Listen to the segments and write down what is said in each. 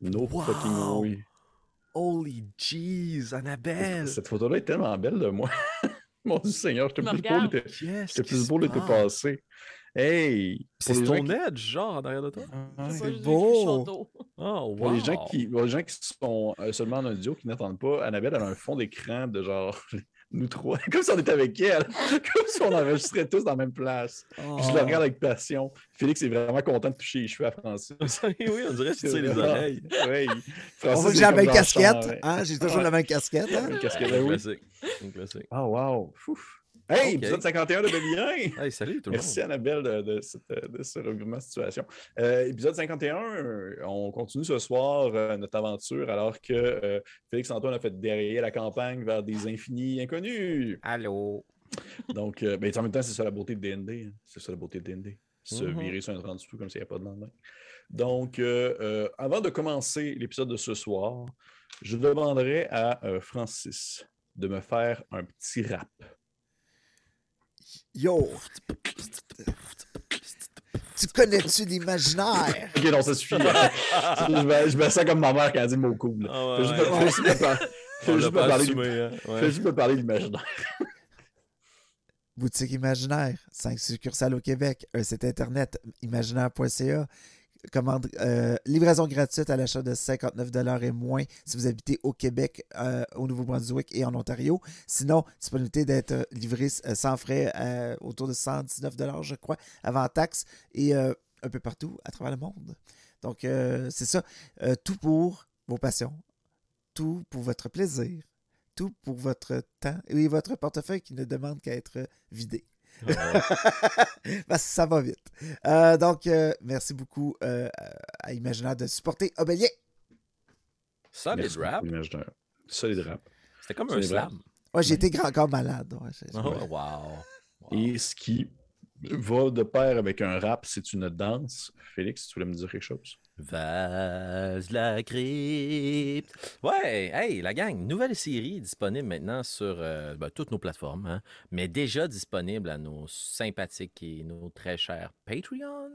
No fucking way. Holy jeez, Annabelle! Cette photo-là est tellement belle de moi. Mon Dieu Seigneur, j'étais plus beau l'été qui plus beau l'été passe? passé. Hey! C'est pour les gens Stone qui- Edge, genre, en arrière de toi? C'est beau. Oh, wow! Pour les gens qui, pour les gens qui sont euh, seulement en audio, qui n'entendent pas, Annabelle elle a un fond d'écran de genre nous trois, comme si on était avec elle, comme si on enregistrait tous dans la même place. Oh. Puis Je le regarde avec passion. Félix est vraiment content de toucher les cheveux à Francis. oui, on dirait que tu les oreilles. Oui. On Francis voit que j'ai la même casquette. Hein? J'ai toujours Ouais. la même casquette. Hein? ouais. Casquette, Un oui. classique. Un classique. Oh, wow. Ouf. Hey, Ok. épisode 51 de Bélien. Hey, salut tout le Merci monde. Annabelle de, de, ce regroupement de situation. Euh, épisode 51, euh, on continue ce soir euh, notre aventure alors que euh, Félix-Antoine a fait dérailler la campagne vers des infinis inconnus. Allô? Donc, euh, ben, en même temps, c'est ça la beauté de D&D. hein. C'est ça la beauté de D&D. Se Mhm. virer sur un 30 sous comme s'il n'y avait pas de lendemain. Donc, euh, euh, avant de commencer l'épisode de ce soir, je demanderai à euh, Francis de me faire un petit rap. Yo! Tu connais-tu l'imaginaire? Ok, non, ça suffit. là. je, me, je me sens comme ma mère quand elle dit mot cool. Fais ouais, juste ouais. par- parler hein? Me parler de l'imaginaire. Boutique Imaginaire, 5 succursales au Québec, un site internet imaginaire.ca. Commande, euh, livraison gratuite à l'achat de 59 et moins si vous habitez au Québec, euh, au Nouveau-Brunswick et en Ontario. Sinon, disponibilité d'être livré euh, sans frais autour de 119 je crois, avant taxe et un peu partout à travers le monde. Donc, c'est ça. Tout pour vos passions, tout pour votre plaisir, tout pour votre temps et votre portefeuille qui ne demande qu'à être vidé. Ouais. Parce que ça va vite. Euh, donc, euh, merci beaucoup euh, à Imaginaire de supporter Obélien. Solid Merci rap. beaucoup, l'imaginaire. Solid rap. C'était comme un slam. Ouais, j'ai été grand corps malade. ouais, Oh, wow. Wow. Et ce qui va de pair avec un rap, c'est une danse. Félix, tu voulais me dire quelque chose? Vase la crypte. Ouais, hey, la gang, nouvelle série disponible maintenant sur euh, ben, toutes nos plateformes, hein, mais déjà disponible à nos sympathiques et nos très chers Patreons.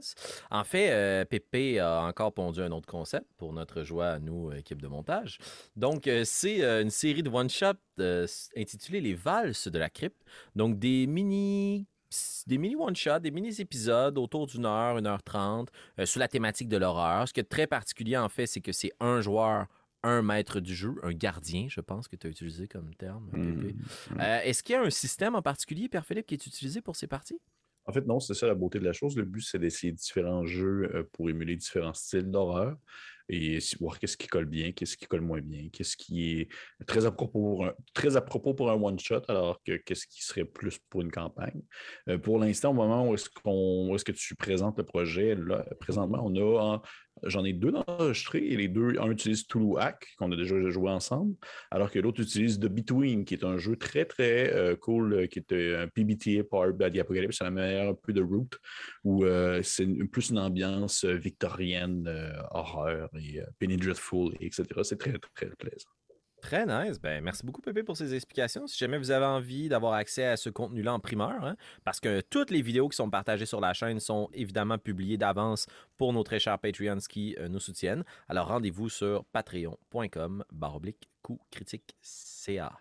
En fait, euh, Pépé a encore pondu un autre concept pour notre joie à nous, équipe de montage. Donc, euh, c'est euh, une série de one-shot euh, intitulée Les Valses de la crypte. Donc, des mini des mini one-shots, des mini-épisodes autour d'une heure, une heure trente, euh, sur la thématique de l'horreur. Ce qui est très particulier, en fait, c'est que c'est un joueur, un maître du jeu, un gardien, je pense que tu as utilisé comme terme. Pépé. Hmm. Euh, Est-ce qu'il y a un système en particulier, Père Philippe, qui est utilisé pour ces parties? En fait, non, c'est ça la beauté de la chose. Le but, c'est d'essayer différents jeux euh, pour émuler différents styles d'horreur et voir qu'est-ce qui colle bien, qu'est-ce qui colle moins bien, qu'est-ce qui est très à propos pour un, très à propos pour un one-shot, alors que qu'est-ce qui serait plus pour une campagne. Euh, pour l'instant, au moment où est-ce qu'on est-ce que tu présentes le projet, là, présentement, on a en- J'en ai deux d'enregistrés et les deux, un utilise Toulouac, qu'on a déjà joué ensemble, alors que l'autre utilise The Between, qui est un jeu très, très euh, cool, euh, qui est un PBTA by the Apocalypse, c'est la meilleure un peu de Root, où euh, c'est plus une ambiance victorienne, horreur et Penny etc. C'est très, très plaisant. Très nice. Ben, merci beaucoup, Pépé, pour ces explications. Si jamais vous avez envie d'avoir accès à ce contenu-là en primeur, hein, parce que toutes les vidéos qui sont partagées sur la chaîne sont évidemment publiées d'avance pour nos très chers Patreons qui euh, nous soutiennent. Alors rendez-vous sur patreon.com baroblique coup critique CA.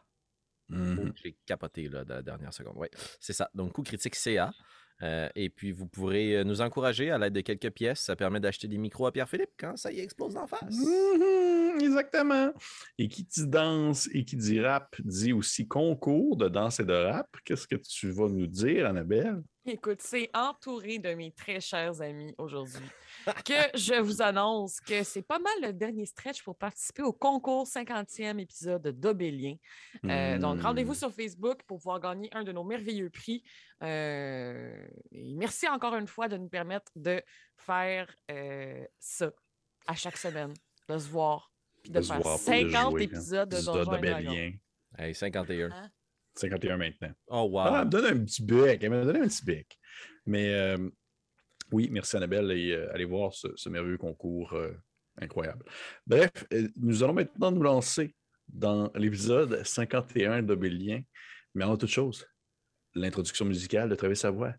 Mhm. Oh, J'ai capoté là, de la dernière seconde. Oui, c'est ça. Donc, coup critique CA. Euh, et puis, vous pourrez euh, nous encourager à l'aide de quelques pièces. Ça permet d'acheter des micros à Pierre-Philippe quand ça y explose d'en face. Exactement. Et qui dit danse et qui dit rap dit aussi concours de danse et de rap. Qu'est-ce que tu vas nous dire, Annabelle? Écoute, c'est entouré de mes très chers amis aujourd'hui que je vous annonce que c'est pas mal le dernier stretch pour participer au concours 50e épisode d'Obélien. Euh, Donc, Hmm. rendez-vous sur Facebook pour pouvoir gagner un de nos merveilleux prix. Euh, et merci encore une fois de nous permettre de faire euh, ça à chaque semaine, de se voir, puis de, De faire voir, pas de 50 jouer, hein. épisodes de Donjons et Dragons. d'Obélien. Hey, 51. Hein? 51 maintenant. Oh, wow. Ah, elle me donne un petit bec. Elle m'a donné un petit bec. Mais euh, oui, merci Annabelle. Et euh, allez voir ce, ce merveilleux concours euh, incroyable. Bref, euh, nous allons maintenant nous lancer dans l'épisode 51 d'Obélien. Mais avant toute chose, l'introduction musicale de Travis Savoie.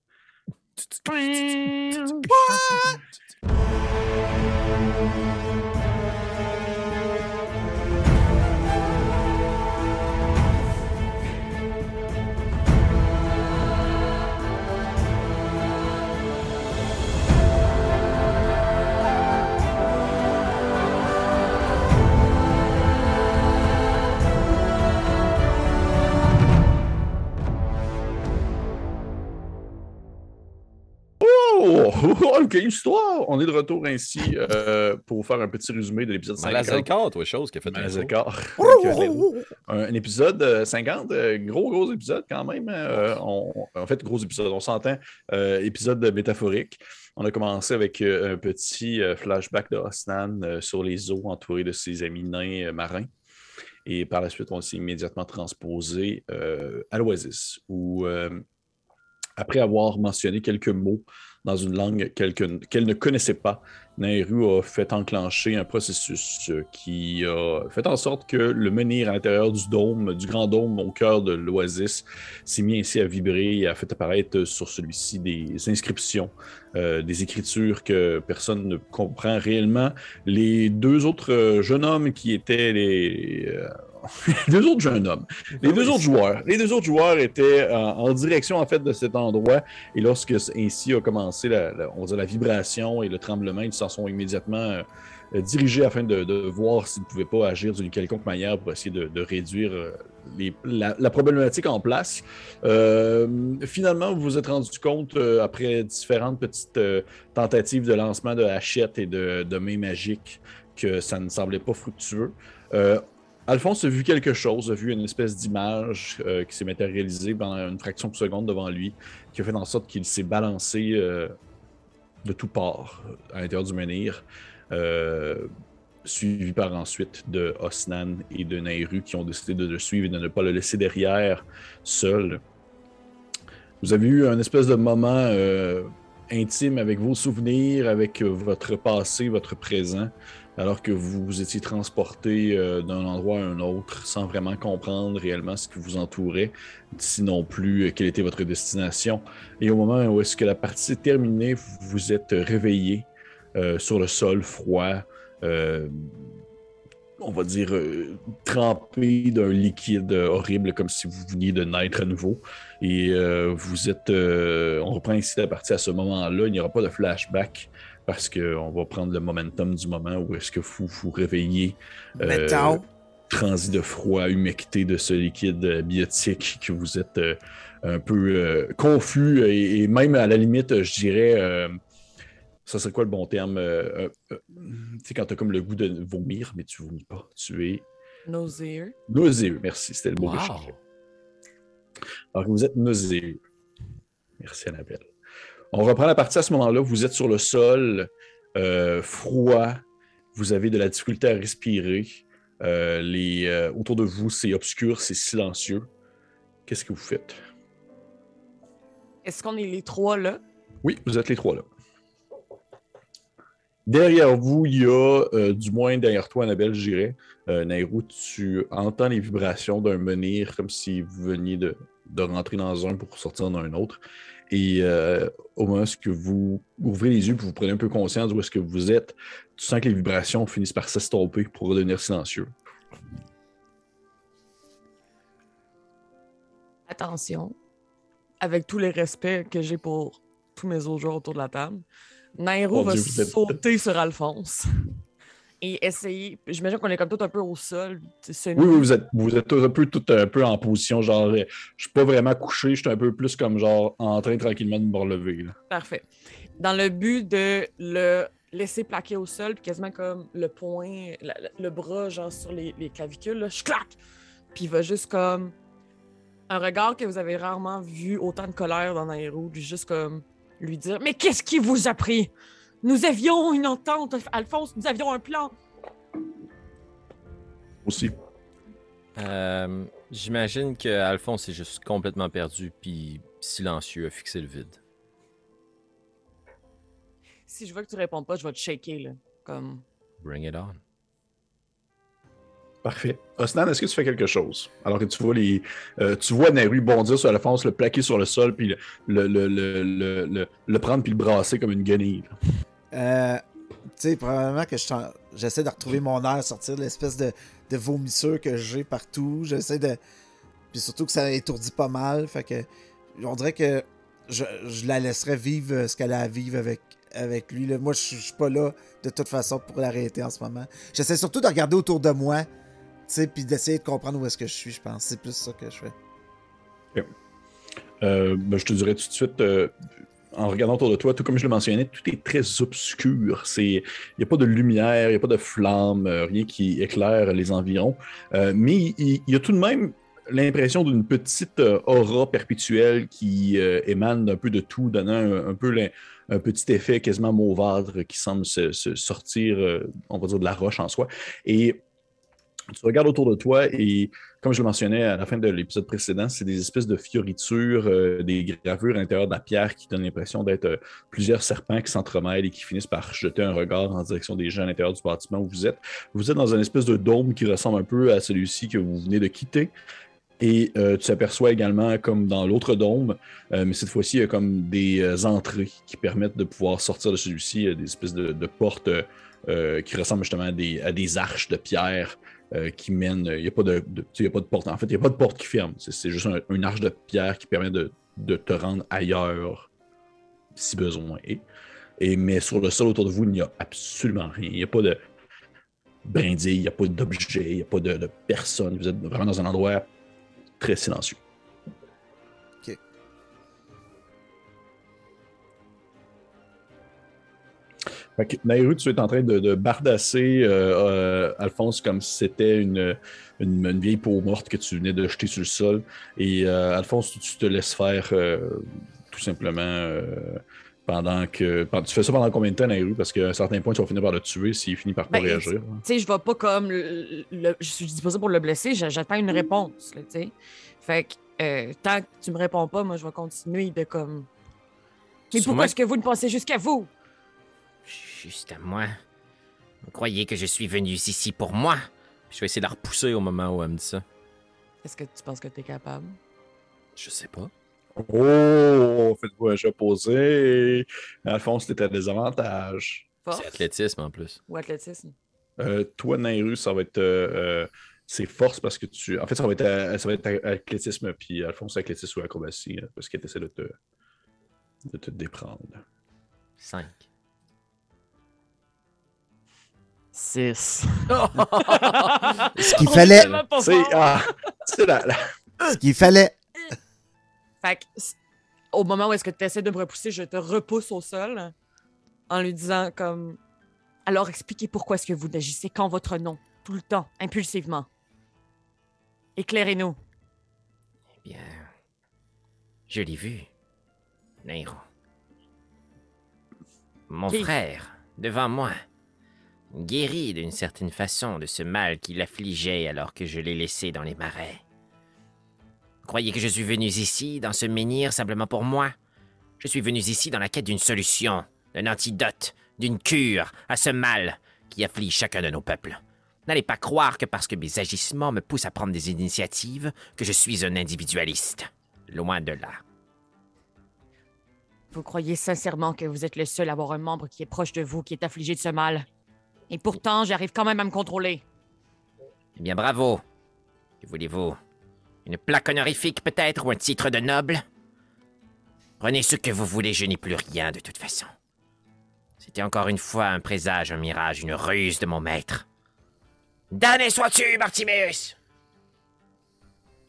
Quelle histoire! On est de retour ainsi euh, pour faire un petit résumé de l'épisode 50. Malazacar, toi, chose qui a fait un un, un épisode euh, 50, euh, gros, gros épisode quand même. Euh, on- en fait, gros épisode, on s'entend. euh, épisode métaphorique. On a commencé avec euh, un petit euh, flashback de Osnan euh, sur les eaux entouré de ses amis nains euh, marins. Et par la suite, on s'est immédiatement transposé euh, à l'Oasis, où, euh, après avoir mentionné quelques mots dans une langue qu'elle que- qu'elle ne connaissait pas, Nairu a fait enclencher un processus euh, qui a fait en sorte que le menhir à l'intérieur du dôme, du grand dôme au cœur de l'Oasis, s'est mis ainsi à vibrer et a fait apparaître sur celui-ci des inscriptions, euh, des écritures que personne ne comprend réellement. Les deux autres euh, jeunes hommes qui étaient les... les deux autres jeunes hommes, les deux autres joueurs, les deux autres joueurs étaient euh, en direction en fait de cet endroit et lorsque ainsi a commencé la, la- on dire la vibration et le tremblement, ils s'en sont immédiatement euh, dirigés afin de, de voir s'ils ne pouvaient pas agir d'une quelconque manière pour essayer de, de réduire euh, les- la, la problématique en place. Euh, finalement, vous vous êtes rendu compte, euh, après différentes petites euh, tentatives de lancement de hachettes et de, de mains magiques, que ça ne semblait pas fructueux. Alphonse a vu quelque chose, a vu une espèce d'image euh, qui s'est matérialisée pendant une fraction de seconde devant lui, qui a fait en sorte qu'il s'est balancé euh, de tout part à l'intérieur du menhir, euh, suivi par ensuite de Osnan et de Nairu qui ont décidé de le suivre et de ne pas le laisser derrière seul. Vous avez eu un espèce de moment intime avec vos souvenirs, avec votre passé, votre présent, alors que vous étiez transporté euh, d'un endroit à un autre sans vraiment comprendre réellement ce qui vous entourait, sinon plus euh, quelle était votre destination. Et au moment où est-ce que la partie est terminée, vous vous êtes réveillé euh, sur le sol froid, on va dire trempé d'un liquide horrible, comme si vous veniez de naître à nouveau. Et vous êtes, on reprend ici la partie à ce moment-là. Il n'y aura pas de flashback parce qu'on va prendre le momentum du moment où est-ce que vous vous réveillez euh, transi de froid, humecté de ce liquide euh, biotique, que vous êtes euh, un peu euh, confus et, et même à la limite, je dirais, euh, ça serait quoi le bon terme? euh, tu sais, quand tu as comme le goût de vomir, mais tu vomis pas. Tu es Nauséeux. nauséeux. Merci, c'était le mot que je Wow. cherchais. Alors que vous êtes nauséeux. Merci, Annabelle. On reprend la partie à ce moment-là. Vous êtes sur le sol, euh, froid. Vous avez de la difficulté à respirer. Euh, les, euh, autour de vous, c'est obscur, c'est silencieux. Qu'est-ce que vous faites? Est-ce qu'on est les trois là? Oui, vous êtes les trois là. Derrière vous, il y a, euh, du moins derrière toi, Annabelle, je dirais, Nairou, tu entends les vibrations d'un menhir comme si vous veniez de, de rentrer dans un pour sortir dans un autre. Et euh, au moment où vous ouvrez les yeux et vous prenez un peu conscience d'où est-ce que vous êtes, tu sens que les vibrations finissent par s'estomper pour redevenir silencieux. Attention, avec tous les respects que j'ai pour tous mes autres joueurs autour de la table, Nairo Mon va Dieu, vous êtes- sauter sur Alphonse et essayer. J'imagine qu'on est comme tout un peu au sol. Oui, oui, vous êtes, vous êtes un peu, tout un peu en position, genre, euh, je suis pas vraiment couché, je suis un peu plus comme, genre, en train tranquillement de me relever. là. Parfait. Dans le but de le laisser plaquer au sol, puis quasiment comme le poing, la- la- le bras, genre sur les, les clavicules, là, je claque! Puis il va juste comme. Un regard que vous avez rarement vu autant de colère dans Nairo, juste comme lui dire Mais qu'est-ce qui vous a pris? Nous avions une entente, Alphonse, nous avions un plan. Aussi. Euh, J'imagine que Alphonse est juste complètement perdu puis silencieux, a fixé le vide. Si je vois que tu réponds pas, je vais te shaker, là. Comme. Bring it on. Parfait. Osnan, est-ce que tu fais quelque chose? Alors que tu vois les. euh, tu vois Naru bondir sur Alphonse, le plaquer sur le sol, puis le, le, le, le, le- le- le prendre puis le brasser comme une guenille. Euh, tu sais, probablement que j'essaie de retrouver mon air, sortir de l'espèce de, de vomissure que j'ai partout. J'essaie de. Puis surtout que ça étourdit pas mal. Fait que. On dirait que je, la laisserais vivre euh, ce qu'elle a à vivre avec, avec lui. là. Moi, je suis pas là de toute façon pour l'arrêter en ce moment. J'essaie surtout de regarder autour de moi. Tu sais, puis d'essayer de comprendre où est-ce que je suis, je pense. C'est plus ça que je fais. Euh, ben, je te dirais tout de suite, euh, en regardant autour de toi, tout comme je le mentionnais, tout est très obscur. Il n'y a pas de lumière, il n'y a pas de flamme, euh, rien qui éclaire les environs. Euh, mais il y, a tout de même l'impression d'une petite euh, aura perpétuelle qui émane d'un peu de tout, donnant un, peu un petit effet quasiment mauvâtre qui semble se, se sortir, on va dire, de la roche en soi. Et tu regardes autour de toi et comme je le mentionnais à la fin de l'épisode précédent, c'est des espèces de fioritures, euh, des gravures à l'intérieur de la pierre qui donnent l'impression d'être euh, plusieurs serpents qui s'entremêlent et qui finissent par jeter un regard en direction des gens à l'intérieur du bâtiment où vous êtes. Vous êtes dans une espèce de dôme qui ressemble un peu à celui-ci que vous venez de quitter. Et euh, tu aperçois également, comme dans l'autre dôme, mais cette fois-ci, il y a comme des entrées qui permettent de pouvoir sortir de celui-ci, des espèces de, portes qui ressemblent justement à des arches de pierre euh, qui mène. Il n'y a, pas de, pas de porte. En fait, il n'y a pas de porte qui ferme. C'est juste un, une arche de pierre qui permet de, te rendre ailleurs si besoin est. Et, mais sur le sol autour de vous, il n'y a absolument rien. Il n'y a pas de brindilles, il n'y a pas d'objets, il n'y a pas de, de personne. Vous êtes vraiment dans un endroit très silencieux. Nairou, tu es en train de, bardasser euh, euh, Alphonse comme si c'était une, une, vieille peau morte que tu venais de jeter sur le sol. Et euh, Alphonse, tu te laisses faire tout simplement pendant que. Tu fais ça pendant combien de temps, Nairou? Parce qu'à un certain point, tu vas finir par le tuer s'il finit par pas ben, réagir. Tu sais, je vais pas comme. je suis disposé pour le blesser, j'attends une réponse. tu sais. Fait que tant que tu me réponds pas, moi, je vais continuer de comme. Mais pourquoi est-ce que vous ne pensez jusqu'à vous? Juste à moi. Vous croyez que je suis venu ici pour moi? Je vais essayer de la repousser au moment où elle me dit ça. Est-ce que tu penses que tu es capable? Je sais pas. Oh, faites-vous un jeu posé. Alphonse, t'es à désavantage. C'est athlétisme en plus. Ou athlétisme? Euh, toi, Nairu, ça va être. Euh, euh, c'est force parce que tu. En fait, ça va être, ça va être athlétisme, puis Alphonse, athlétisme ou acrobatie, parce qu'il essaie de te, de te déprendre. 5. 6. Ce qu'il fallait. Ah, c'est la, Ce qu'il fallait. Fait que, au moment où est-ce que tu essaies de me repousser, je te repousse au sol en lui disant comme alors expliquez pourquoi est-ce que vous n'agissez qu'en votre nom, tout le temps, impulsivement. Éclairez-nous. Eh bien, je l'ai vu, Nairo. Mon frère, devant moi guéri d'une certaine façon de ce mal qui l'affligeait alors que je l'ai laissé dans les marais. croyez que je suis venu ici, dans ce menhir, simplement pour moi? Je suis venu ici dans la quête d'une solution, d'un antidote, d'une cure à ce mal qui afflige chacun de nos peuples. N'allez pas croire que parce que mes agissements me poussent à prendre des initiatives, que je suis un individualiste. Loin de là. Vous croyez sincèrement que vous êtes le seul à avoir un membre qui est proche de vous, qui est affligé de ce mal? Et pourtant, j'arrive quand même à me contrôler. Eh bien, bravo. Que voulez-vous? Une plaque honorifique peut-être ou un titre de noble? Prenez ce que vous voulez, je n'ai plus rien de toute façon. C'était encore une fois un présage, un mirage, une ruse de mon maître. Damné sois-tu, Martimeus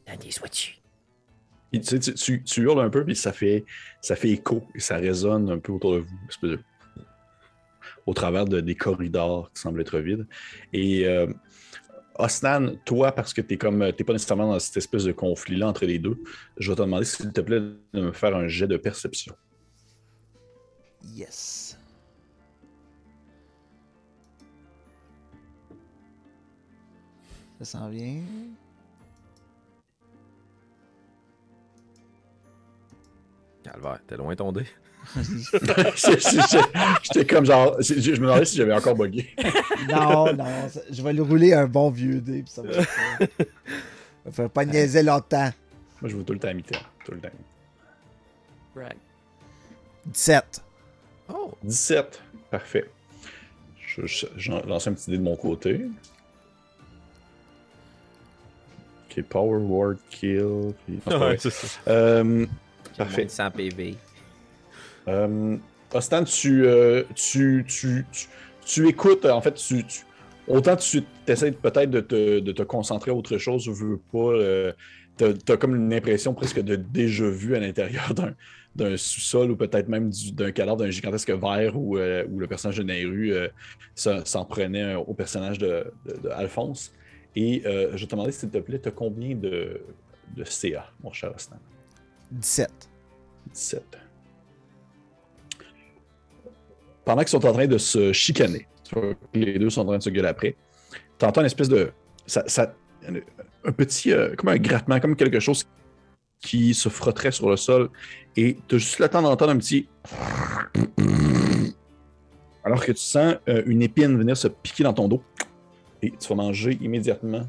Damné sois-tu. Tu, tu, hurles un peu, puis ça fait, ça fait écho, et ça résonne un peu autour de vous au travers de, des corridors qui semblent être vides. Et euh, Osnan, toi, parce que tu n'es pas nécessairement dans cette espèce de conflit-là entre les deux, je vais te demander, s'il te plaît, de me faire un jet de perception. Yes. Ça s'en vient. Calvaire, t'es loin ton dé. J'étais comme genre. Je me demandais si j'avais encore bugué. non, non. Je vais lui rouler un bon vieux dé. Puis ça va faire pas niaiser longtemps. Moi, je veux tout le temps imiter. Tout le temps. Right. 17. Oh. 17. Parfait. Je, lance un petit dé de mon côté. Ok, Power Ward Kill. Puis... ouais, c'est ça. Euh, parfait. 100 PV. Euh, Ostan, euh, tu, tu, tu, tu, écoutes, en fait, tu, autant tu essaies peut-être de te, de te, concentrer à autre chose, je veux pas. Euh, as, comme une impression presque de déjà vu à l'intérieur d'un, d'un sous-sol ou peut-être même du- d'un cadavre d'un gigantesque verre où, euh, où le personnage de Nairu euh, s'en prenait au personnage de, de- de Alphonse. Et euh, je te demander, s'il te plaît, tu as combien de, de CA, mon cher Osnan 17. 17. Pendant qu'ils sont en train de se chicaner, les deux sont en train de se gueuler après, tu entends une espèce de. Ça, ça- un, un petit. euh, comme un grattement, comme quelque chose qui se frotterait sur le sol. Et tu as juste le temps d'entendre un petit. Alors que tu sens euh, une épine venir se piquer dans ton dos. Et tu vas manger immédiatement.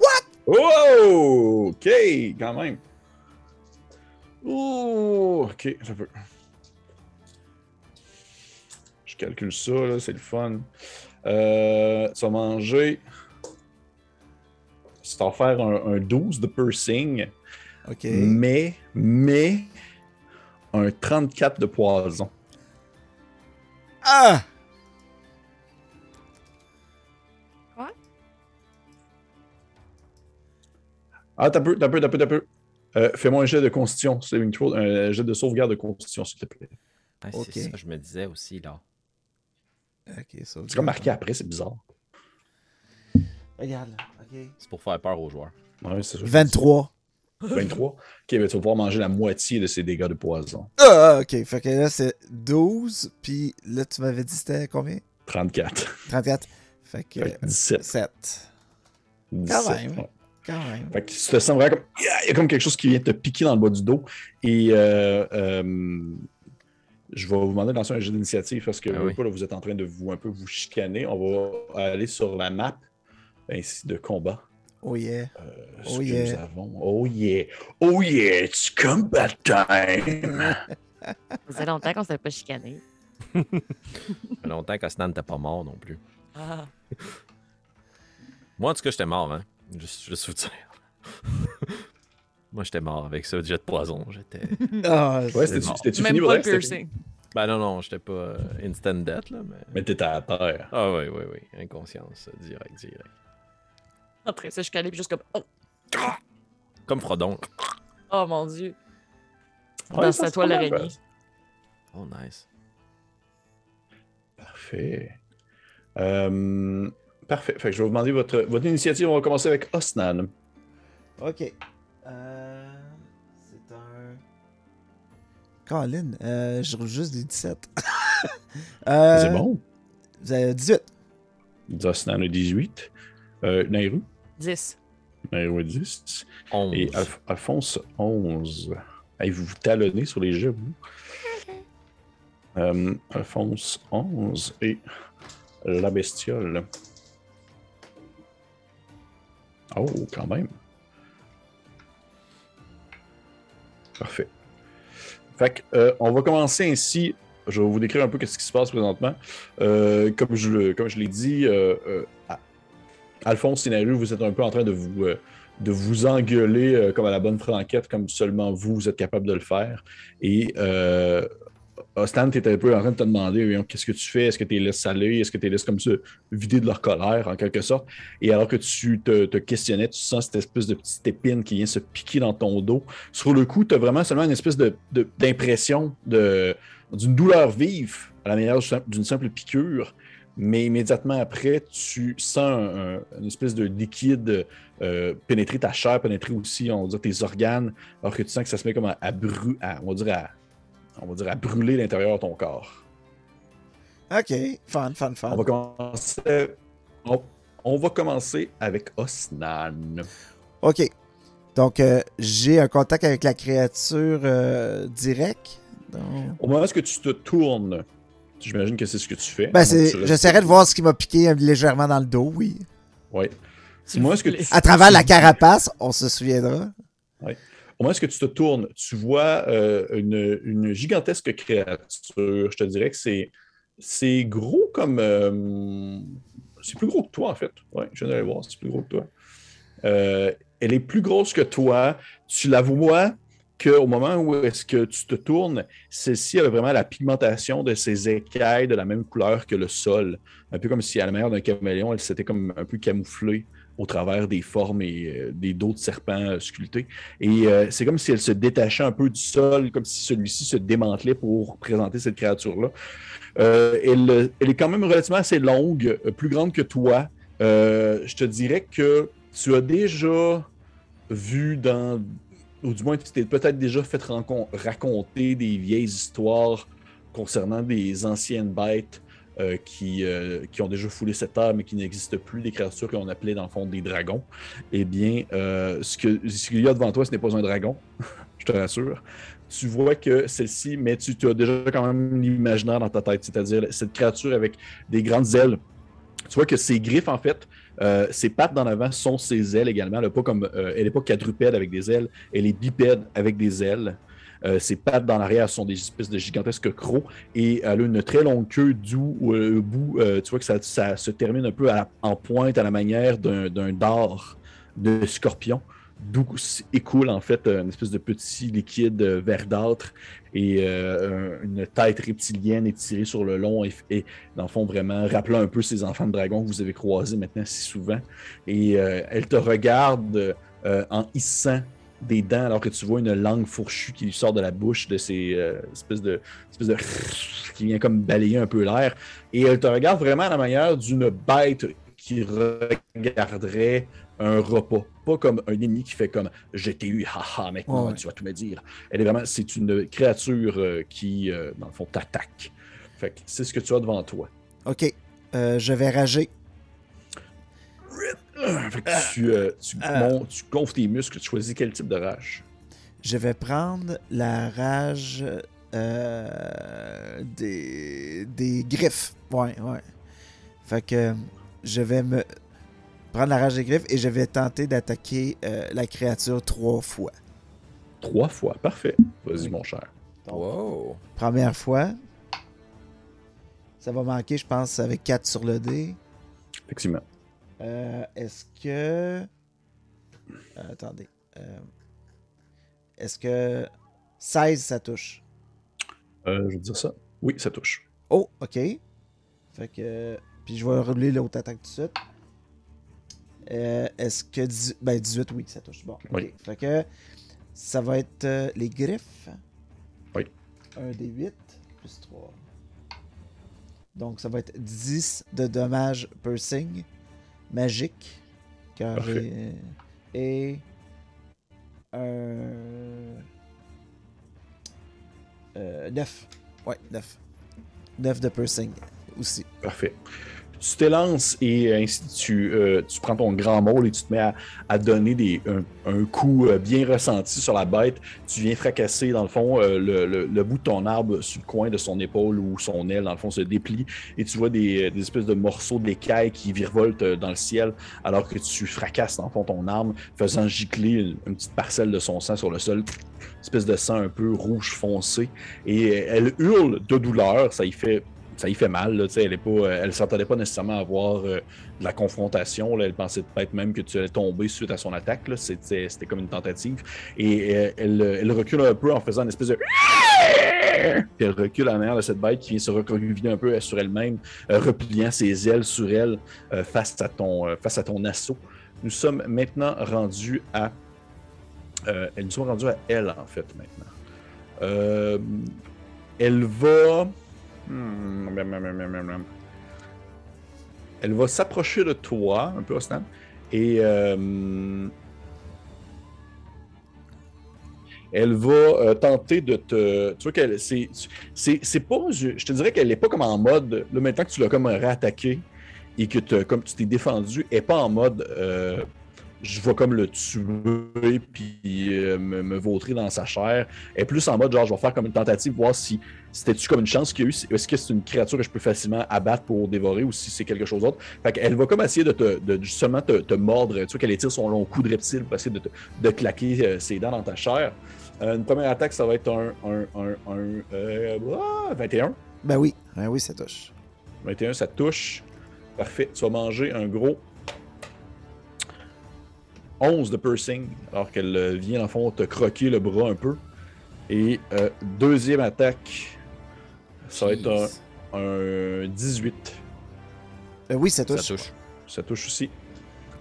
What? Oh! OK, quand même. Oh! OK, ça peut. Je calcule ça, là, c'est le fun. Euh, tu vas manger. Ça va faire un, un 12 de piercing, OK. mais, mais, un 34 de poison. Ah! Ah, t'as peu, t'as peu, t'as peu, t'as peu. Euh, Fais-moi un jet de constitution, saving throw, un jet de sauvegarde de constitution, s'il te plaît. Ah, Ok. C'est ça, je me disais aussi, là. Ok, ça. C'est comme marqué après, c'est bizarre. Regarde, là. Ok. C'est pour faire peur aux joueurs. Ouais, c'est ça. 23. 23. Ok, ben, tu vas pouvoir manger la moitié de ces dégâts de poison. Ah, ok. Fait que là, c'est 12. Puis là, tu m'avais dit c'était combien? 34. 34. Fait que Fait que 17. 7. 17, même. ouais. Quand même. Fait que tu te sens vraiment comme. Il y a comme quelque chose qui vient te piquer dans le bas du dos. Et euh, euh, je vais vous demander de lancer un jeu d'initiative parce que Ah oui. là, vous êtes en train de vous un peu vous chicaner. On va aller sur la map ainsi de combat. Oh yeah. Euh, ce Oh que yeah. nous avons. Oh yeah. Oh yeah, it's combat time. Ça faisait longtemps qu'on s'était pas chicané. Ça fait longtemps qu'Asnan n'était pas mort non plus. Ah. Moi, en tout cas, j'étais mort, hein. Juste, juste vous dire. Moi, j'étais mort avec ça, jet de poison. J'étais. Ah, Ouais, c'était-tu mort. c'était-tu Même fini, C'était piercing. fini? Ben non, non, j'étais pas euh, instant death, là, mais. Mais t'étais à terre. Ah oui, oui, oui. Inconscience, euh, direct, direct. De se chicaner, puis juste comme. Oh, Comme Frodon. oh mon dieu. Dans ça, sa toile araignée. Oh, nice. Parfait. Euh, parfait. Fait que je vais vous demander votre, votre initiative. On va commencer avec Osnan. Ok. Euh, c'est un. Colin, euh, je roule juste des 17. Euh, C'est bon. Vous avez 18. Osnan a 18. Euh, Nairu. 10. Nairu a 10. 11. Et Alf- Alphonse, 11. Hey, vous vous talonnez sur les jeux, vous? Euh, Alphonse, 11. Et la bestiole. Oh, quand même. Parfait. Fait que, euh, on va commencer ainsi. Je vais vous décrire un peu ce qui se passe présentement. Euh, comme je, l'ai dit, euh, Alphonse et Naru, vous êtes un peu en train de vous, de vous engueuler comme à la bonne franquette, comme seulement vous, vous êtes capable de le faire. Et Ostan, tu étais un peu en train de te demander qu'est-ce que tu fais? Est-ce que tu les laisses aller? Est-ce que tu les laisses comme ça vider de leur colère, en quelque sorte? Et alors que tu te, questionnais, tu sens cette espèce de petite épine qui vient se piquer dans ton dos. Sur le coup, tu as vraiment seulement une espèce d'impression d'une douleur vive à la manière d'une simple piqûre. Mais immédiatement après, tu sens un- un- une espèce de liquide euh, pénétrer ta chair, pénétrer aussi, on va dire, tes organes, alors que tu sens que ça se met comme à, à à- on va dire à, on va dire à brûler l'intérieur de ton corps. Ok. Fun, fun, fun. On va commencer, on, on va commencer avec Osnan. Ok. Donc, euh, j'ai un contact avec la créature euh, direct. Donc... Au moment où que tu te tournes, j'imagine que c'est ce que tu fais. Ben, J'essaierai de voir ce qui m'a piqué euh, légèrement dans le dos, oui. Ouais. S'il Moi, est-ce que tu- À travers la carapace, on se souviendra. Au moment où que tu te tournes, tu vois euh, une, gigantesque créature. Je te dirais que c'est, gros comme. euh, c'est plus gros que toi, en fait. Ouais, je viens d'aller voir, c'est plus gros que toi. Euh, elle est plus grosse que toi. Tu la vois qu'au moment où est-ce que tu te tournes, celle-ci a vraiment la pigmentation de ses écailles de la même couleur que le sol. Un peu comme si, à la manière d'un caméléon, elle s'était comme un peu camouflée au travers des formes et euh, des dos de serpents euh, sculptés. Et euh, c'est comme si elle se détachait un peu du sol, comme si celui-ci se démantelait pour présenter cette créature-là. Elle, elle est quand même relativement assez longue, plus grande que toi. Je te dirais que tu as déjà vu dans, ou du moins tu t'es peut-être déjà fait raconter des vieilles histoires concernant des anciennes bêtes euh, qui, euh, qui ont déjà foulé cette terre mais qui n'existent plus, des créatures qu'on appelait dans le fond des dragons. Eh bien, euh, ce qu'il y a devant toi, ce n'est pas un dragon, je te rassure. Tu vois que celle-ci, mais tu, as déjà quand même l'imaginaire dans ta tête, c'est-à-dire cette créature avec des grandes ailes. Tu vois que ses griffes, en fait, ses pattes d'en avant sont ses ailes également. Elle n'est pas, pas quadrupède avec des ailes, elle est bipède avec des ailes. Euh, ses pattes dans l'arrière sont des espèces de gigantesques crocs et elle a une très longue queue d'où euh, le bout, euh, tu vois que ça, se termine un peu en pointe à la manière d'un dard de scorpion, d'où écoule en fait une espèce de petit liquide verdâtre et un- une tête reptilienne étirée sur le long et, dans le fond vraiment rappelant un peu ces enfants de dragon que vous avez croisés maintenant si souvent. Et elle te regarde en hissant des dents alors que tu vois une langue fourchue qui lui sort de la bouche de ces euh, espèces de espèces de qui vient comme balayer un peu l'air et elle te regarde vraiment à la manière d'une bête qui regarderait un repas pas comme un ennemi qui fait comme je t'ai eu haha maintenant Ouais, tu vas tout me dire elle est vraiment c'est une créature euh, qui euh, dans le fond t'attaque fait que c'est ce que tu as devant toi Ok. Je vais rager. Fait que tu, euh, tu, Ah. montes- tu gonfles tes muscles tu choisis quel type de rage Je vais prendre la rage euh, des, des griffes. Ouais, ouais. Fait que je vais me prendre la rage des griffes et je vais tenter d'attaquer euh, la créature trois fois. trois fois parfait vas-y Oui. mon cher Wow. Première fois. Ça va manquer, je pense, avec 4 sur le dé. effectivement Euh, Est-ce que. Euh, attendez. Euh, Est-ce que 16 ça touche? Euh, je vais dire ça oui ça touche Oh, ok. Fait que. Puis je vais rouler l'autre attaque tout de suite. Euh, Est-ce que. 10 Ben 18, oui, ça touche. Bon. ok. Oui. Fait que. Ça va être euh, les griffes. Oui. 1 des 8 plus 3. Donc ça va être 10 de dommages piercing magique. Car j'ai. Et. Un. Euh, 9. Ouais, 9. 9 de piercing aussi. Parfait. Tu t'élances et ainsi tu, euh, tu prends ton grand môle et tu te mets à, donner des, un, coup euh, bien ressenti sur la bête. Tu viens fracasser, dans le fond, euh, le, bout de ton arbre sur le coin de son épaule ou son aile, dans le fond, se déplie et tu vois des, espèces de morceaux d'écailles qui virevoltent dans le ciel alors que tu fracasses, dans le fond, ton arme, faisant gicler une, une petite parcelle de son sang sur le sol. Espèce de sang un peu rouge foncé. Et elle hurle de douleur, ça y fait ça y fait mal. Là, elle pas, euh, s'attendait pas nécessairement à avoir euh, de la confrontation. Elle pensait peut-être même que tu allais tomber suite à son attaque. C'était, comme une tentative. Et euh, elle, recule un peu en faisant une espèce de. Puis elle recule en arrière de cette bête qui vient se recroqueviller un peu sur elle-même, repliant ses ailes sur elle face, à ton, face à ton assaut. Nous sommes maintenant rendus à. nous sommes rendus à elle, en fait, maintenant. Elle va. Hmm. Elle va s'approcher de toi, un peu Osnan, et euh, elle va euh, tenter de te. Tu vois qu'elle. C'est, pas. Je, te dirais qu'elle n'est pas comme en mode. Là, maintenant que tu l'as comme réattaqué et que comme tu t'es défendu, elle n'est pas en mode. euh, je vais comme le tuer puis euh, me, me vautrer dans sa chair. Est plus en mode genre, je vais faire comme une tentative, voir si c'était-tu comme une chance qu'il y a eu? Est-ce que c'est une créature que je peux facilement abattre pour dévorer ou si c'est quelque chose d'autre? Fait qu'elle va comme essayer de, te, de justement te, te mordre. Tu vois qu'elle étire son long cou de reptile pour essayer de, te- de claquer euh, ses dents dans ta chair. Euh, une première attaque, ça va être un, un, un, un, euh, ah, 21. Ben oui, ben oui, ça touche. 21, ça touche. Parfait. Tu vas manger un gros 11 de piercing, alors qu'elle euh, vient, en fond, te croquer le bras un peu. Et euh, deuxième attaque, ça va être un, un 18. Ben oui, ça touche. Ça touche. Ça touche aussi.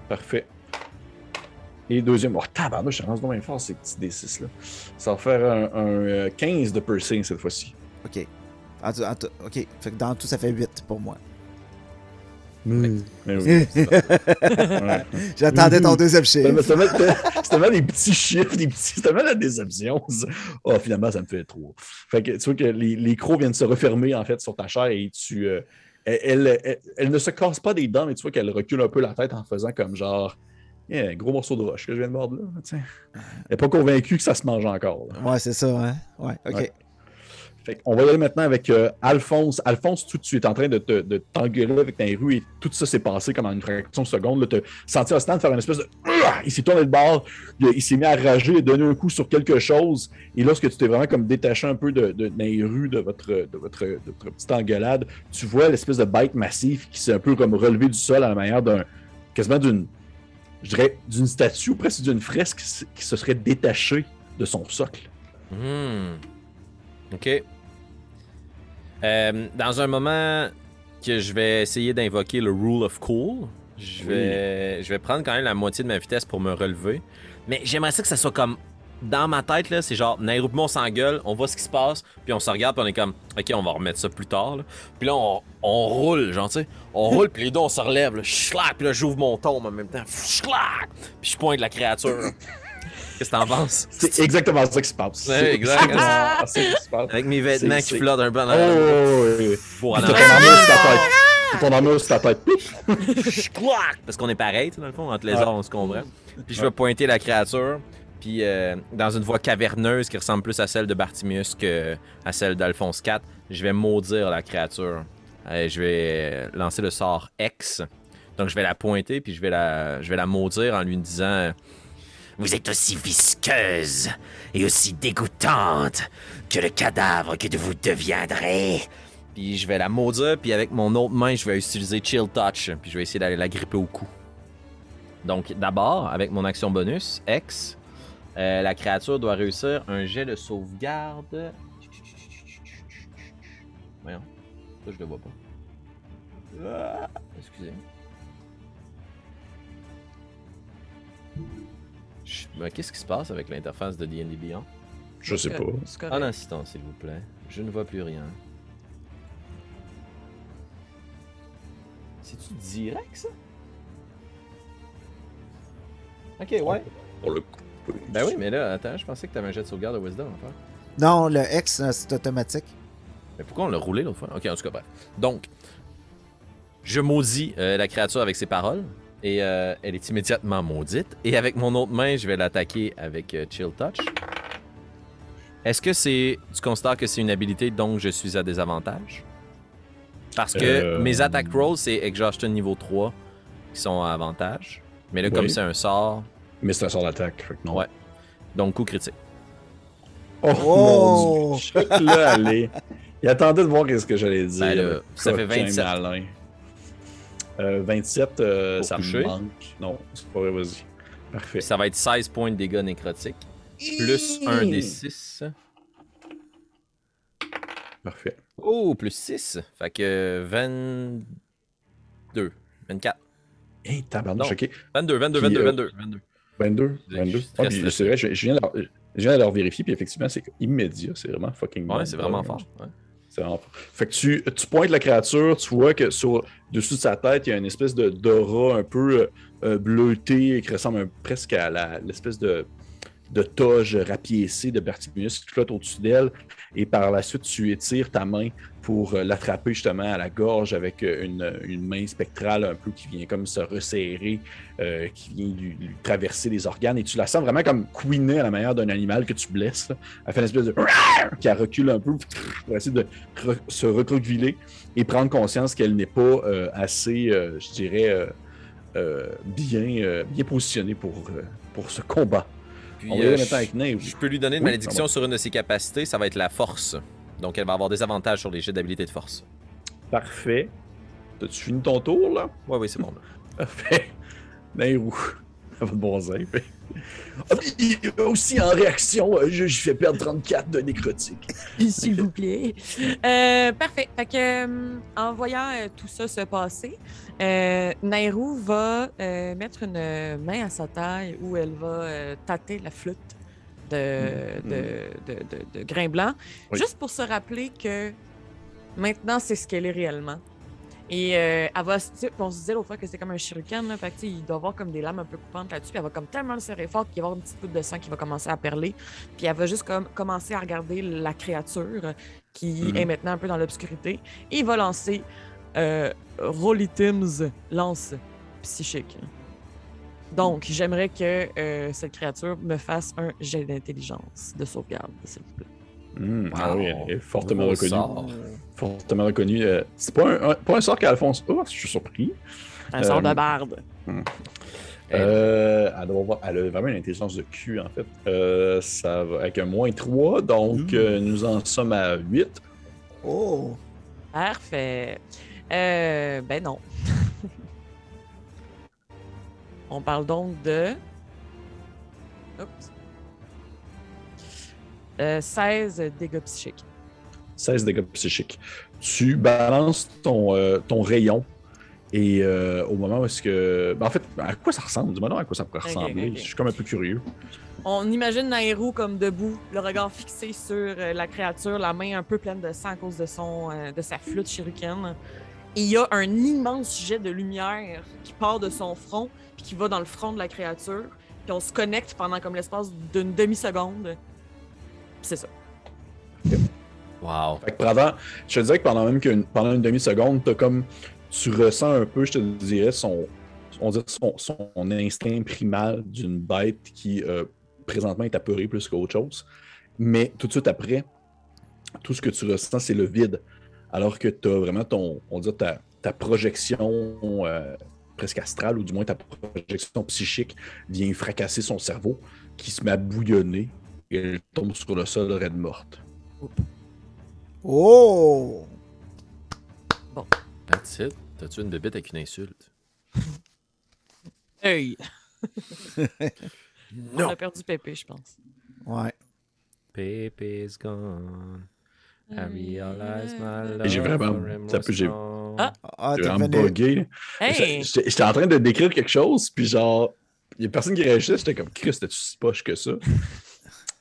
Parfait. Et deuxième. Oh, tabarnouche, je lance donc bien fort ces petits D6 là. Ça va faire un, un, euh, 15 de piercing cette fois-ci. Ok. En en ok. Fait que dans tout, ça fait 8 pour moi. Mais oui. Ouais. J'attendais ton deuxième C'est chiffre. c'est tellement- c'est des petits chiffres, des petits, c'est tellement la déception. Oh, finalement, ça me fait trop. Fait que tu vois que les, les crocs viennent se refermer en fait sur ta chair et tu. euh, elle, elle- elle- elle ne se casse pas des dents, mais tu vois qu'elle recule un peu la tête en faisant comme genre. Yeah, un gros morceau de roche que je viens de mordre là. tiens. Elle n'est pas convaincue que ça se mange encore. là. Ouais, c'est ça, hein. Ouais, ok. Ouais. Fait on va y aller maintenant avec euh, Alphonse. Alphonse, tout, tu es en train de, te- t'engueuler avec ta et tout ça s'est passé comme en une fraction de seconde. Tu senti Stan faire une espèce de. Il s'est tourné de bord, il, s'est mis à rager et donné un coup sur quelque chose. Et lorsque tu t'es vraiment comme détaché un peu de, de, de votre, petite engueulade, tu vois l'espèce de bête massif qui s'est un peu comme relevé du sol à la manière d'un. quasiment d'une. Je dirais d'une statue ou presque d'une fresque qui se serait détachée de son socle. Hmm. Ok. Euh, dans un moment que je vais essayer d'invoquer le Rule of Cool, je Oui. vais, je vais prendre quand même la moitié de ma vitesse pour me relever. Mais j'aimerais ça que ça soit comme. Dans ma tête, là, c'est genre, moi, on s'engueule, on voit ce qui se passe, puis on se regarde, puis on est comme, ok, on va remettre ça plus tard. là. Puis là, on, on roule, genre, tu sais. On roule, puis les deux, on se relève, là, schlac, puis là, j'ouvre mon tombe en même temps, schlac, puis je pointe la créature. Qu'est-ce que t'en penses? C'est exactement ça qui se passe. Ouais, C'est exact. exactement ça qui se passe. Avec mes vêtements qui flottent un peu en Oh, arrière. oui, oui. Pour en ton armure sur ta tête. Ton armure sur ta tête. Parce qu'on est pareil, tu sais, dans le fond, entre les Ouais. on se comprend. Puis je vais pointer la créature, puis euh, dans une voix caverneuse qui ressemble plus à celle de Bartimius que à celle d'Alphonse IV, je vais maudire la créature. Euh, je vais lancer le sort X. Donc je vais la pointer, puis je vais la, je vais la maudire en lui disant Vous êtes aussi visqueuse et aussi dégoûtante que le cadavre que vous deviendrez. Puis je vais la maudire, puis avec mon autre main, je vais utiliser Chill Touch, puis je vais essayer d'aller la gripper au cou. Donc d'abord, avec mon action bonus, X, euh, la créature doit réussir un jet de sauvegarde. Voyons, ça je le vois pas. Ah, Excusez. Je- ben, Qu'est-ce qui se passe avec l'interface de D&D Beyond? Je sais pas. Un instant, s'il vous plaît. Je ne vois plus rien. C'est-tu direct, ça? Ok, ouais. Pour le coup. Ben oui, mais là, attends, je pensais que t'avais un jet de sauvegarde de Wisdom, enfin. Non, le X, euh, c'est automatique. Mais pourquoi on l'a roulé l'autre fois? Ok, en tout cas, bref. Donc, je maudis euh, la créature avec ses paroles. Et euh, elle est immédiatement maudite. Et avec mon autre main, je vais l'attaquer avec euh, Chill Touch. Est-ce que c'est. Tu considères que c'est une habilité, donc je suis à désavantage? Parce que Euh, mes attack rolls, c'est Exhaustion niveau 3 qui sont à avantage. Mais là, comme c'est un sort, Mais c'est un sort d'attaque. non. Ouais. donc coup critique. Oh, Oh! mon dieu. Là, allez. Il attendait de voir qu'est-ce que j'allais dire. Ben là, ça fait coquin 27. malin. Euh, 27, euh, Pour ça toucher. me manque. Non, c'est pas vrai, vas-y. Parfait. Ça va être 16 points de dégâts nécrotiques. Plus 1 des 6. Parfait. Oh, plus 6. Fait que 22. 24. Hey, tabarnouche, ok. 22, 22, Puis, 22, euh, 22, 22. 22, Je 22. suis Ah, très puis stressé. c'est vrai, je, je viens de leur, je viens de leur vérifier, puis effectivement, c'est immédiat. C'est vraiment fucking bon. Ouais, c'est vraiment fort. ouais. Fait que tu, pointes la créature, tu vois que sur dessus de sa tête, il y a une espèce de d'aura un peu euh, bleutée qui ressemble presque à l'espèce de, de toge rapiécée de Bertimius qui flotte au-dessus d'elle. Et par la suite, tu étires ta main pour euh, l'attraper justement à la gorge avec euh, une, main spectrale un peu qui vient comme se resserrer, euh, qui vient lui, traverser les organes. Et tu la sens vraiment comme couiner à la manière d'un animal que tu blesses. là. Elle fait une espèce de qui recule un peu pour essayer de se recroqueviller et prendre conscience qu'elle n'est pas assez, je dirais, bien, euh, bien positionnée pour, euh, pour ce combat. Puis, On va y euh, avec Nave. je peux lui donner une Oui, malédiction pardon. sur une de ses capacités. Ça va être la force. Donc, elle va avoir des avantages sur les jets d'habilité de force. Parfait. T'as-tu fini ton tour, là? Ouais, oui, c'est bon. là. Parfait. Nairou. à votre bon zin. Ah, aussi, en réaction, euh, je, je fais perdre 34 de nécrotique. S'il vous plaît. Euh, parfait. Fait que, euh, en voyant euh, tout ça se passer, Nairou va mettre une main à sa taille où elle va tâter la flûte de, Mm. de, de, de- de Grain Blanc, Oui. juste pour se rappeler que maintenant, c'est ce qu'elle est réellement. Et euh, elle va, on se disait l'autre fois que c'était comme un shuriken, là, fait que, il doit avoir comme des lames un peu coupantes là-dessus, puis elle va comme tellement le serrer fort qu'il va y avoir une petite goutte de sang qui va commencer à perler, puis elle va juste comme commencer à regarder la créature qui Mhm. est maintenant un peu dans l'obscurité, et il va lancer euh, Roll Items lance psychique. Donc, j'aimerais que euh, cette créature me fasse un jet d'intelligence de sauvegarde, s'il vous plaît. Hmm, ah oui, elle est fortement Nouveau reconnue. sort. Fortement reconnue. euh, c'est pas un, un- pas un sort qu'Alphonse a, je suis surpris. Un sort Euh, de barde. Elle- Euh, elle, doit avoir- elle a vraiment une intelligence de cul, en fait. Euh, ça va avec un moins 3, donc euh, nous en sommes à 8. Oh! Parfait. Euh, ben non. On parle donc de. Oups. Euh, 16 dégâts psychiques. 16 dégâts psychiques. Tu balances ton, euh, ton rayon et euh, au moment où est-ce que. ben, en fait, à quoi ça ressemble? Dis-moi donc à quoi ça pourrait ressembler. Je suis comme un peu curieux. On imagine Nairo comme debout, le regard fixé sur euh, la créature, la main un peu pleine de sang à cause de, son, euh, de sa flûte. Et il y a un immense jet de lumière qui part de son front puis qui va dans le front de la créature. Puis on se connecte pendant comme l'espace d'une demi-seconde. C'est ça. Wow. Fait que pendant, je te dirais que pendant même qu'une, pendant une demi-seconde, t'as comme, tu ressens un peu, je te dirais, son, on dirait son, son instinct primal d'une bête qui euh, présentement est apeurée plus qu'autre chose. Mais tout de suite après, tout ce que tu ressens, c'est le vide. Alors que tu as vraiment ton, on dirait ta, ta projection euh, presque astrale, ou du moins ta projection psychique, vient fracasser son cerveau, qui se met à bouillonner et elle tombe sur le sol raide morte. Oh! That's it. T'as-tu une bébête avec une insulte? Hey! On Non! a perdu Pépé, je pense. Ouais. Pépé's gone. I realize my love Et j'ai vraiment- ça peut- j'ai-. Ah! Ah, J'ai vraiment bugué. Hey! J'étais j'étais en train de décrire quelque chose, puis genre, il y a personne qui réagissait. J'étais comme, Chris, t'es-tu si poche que ça?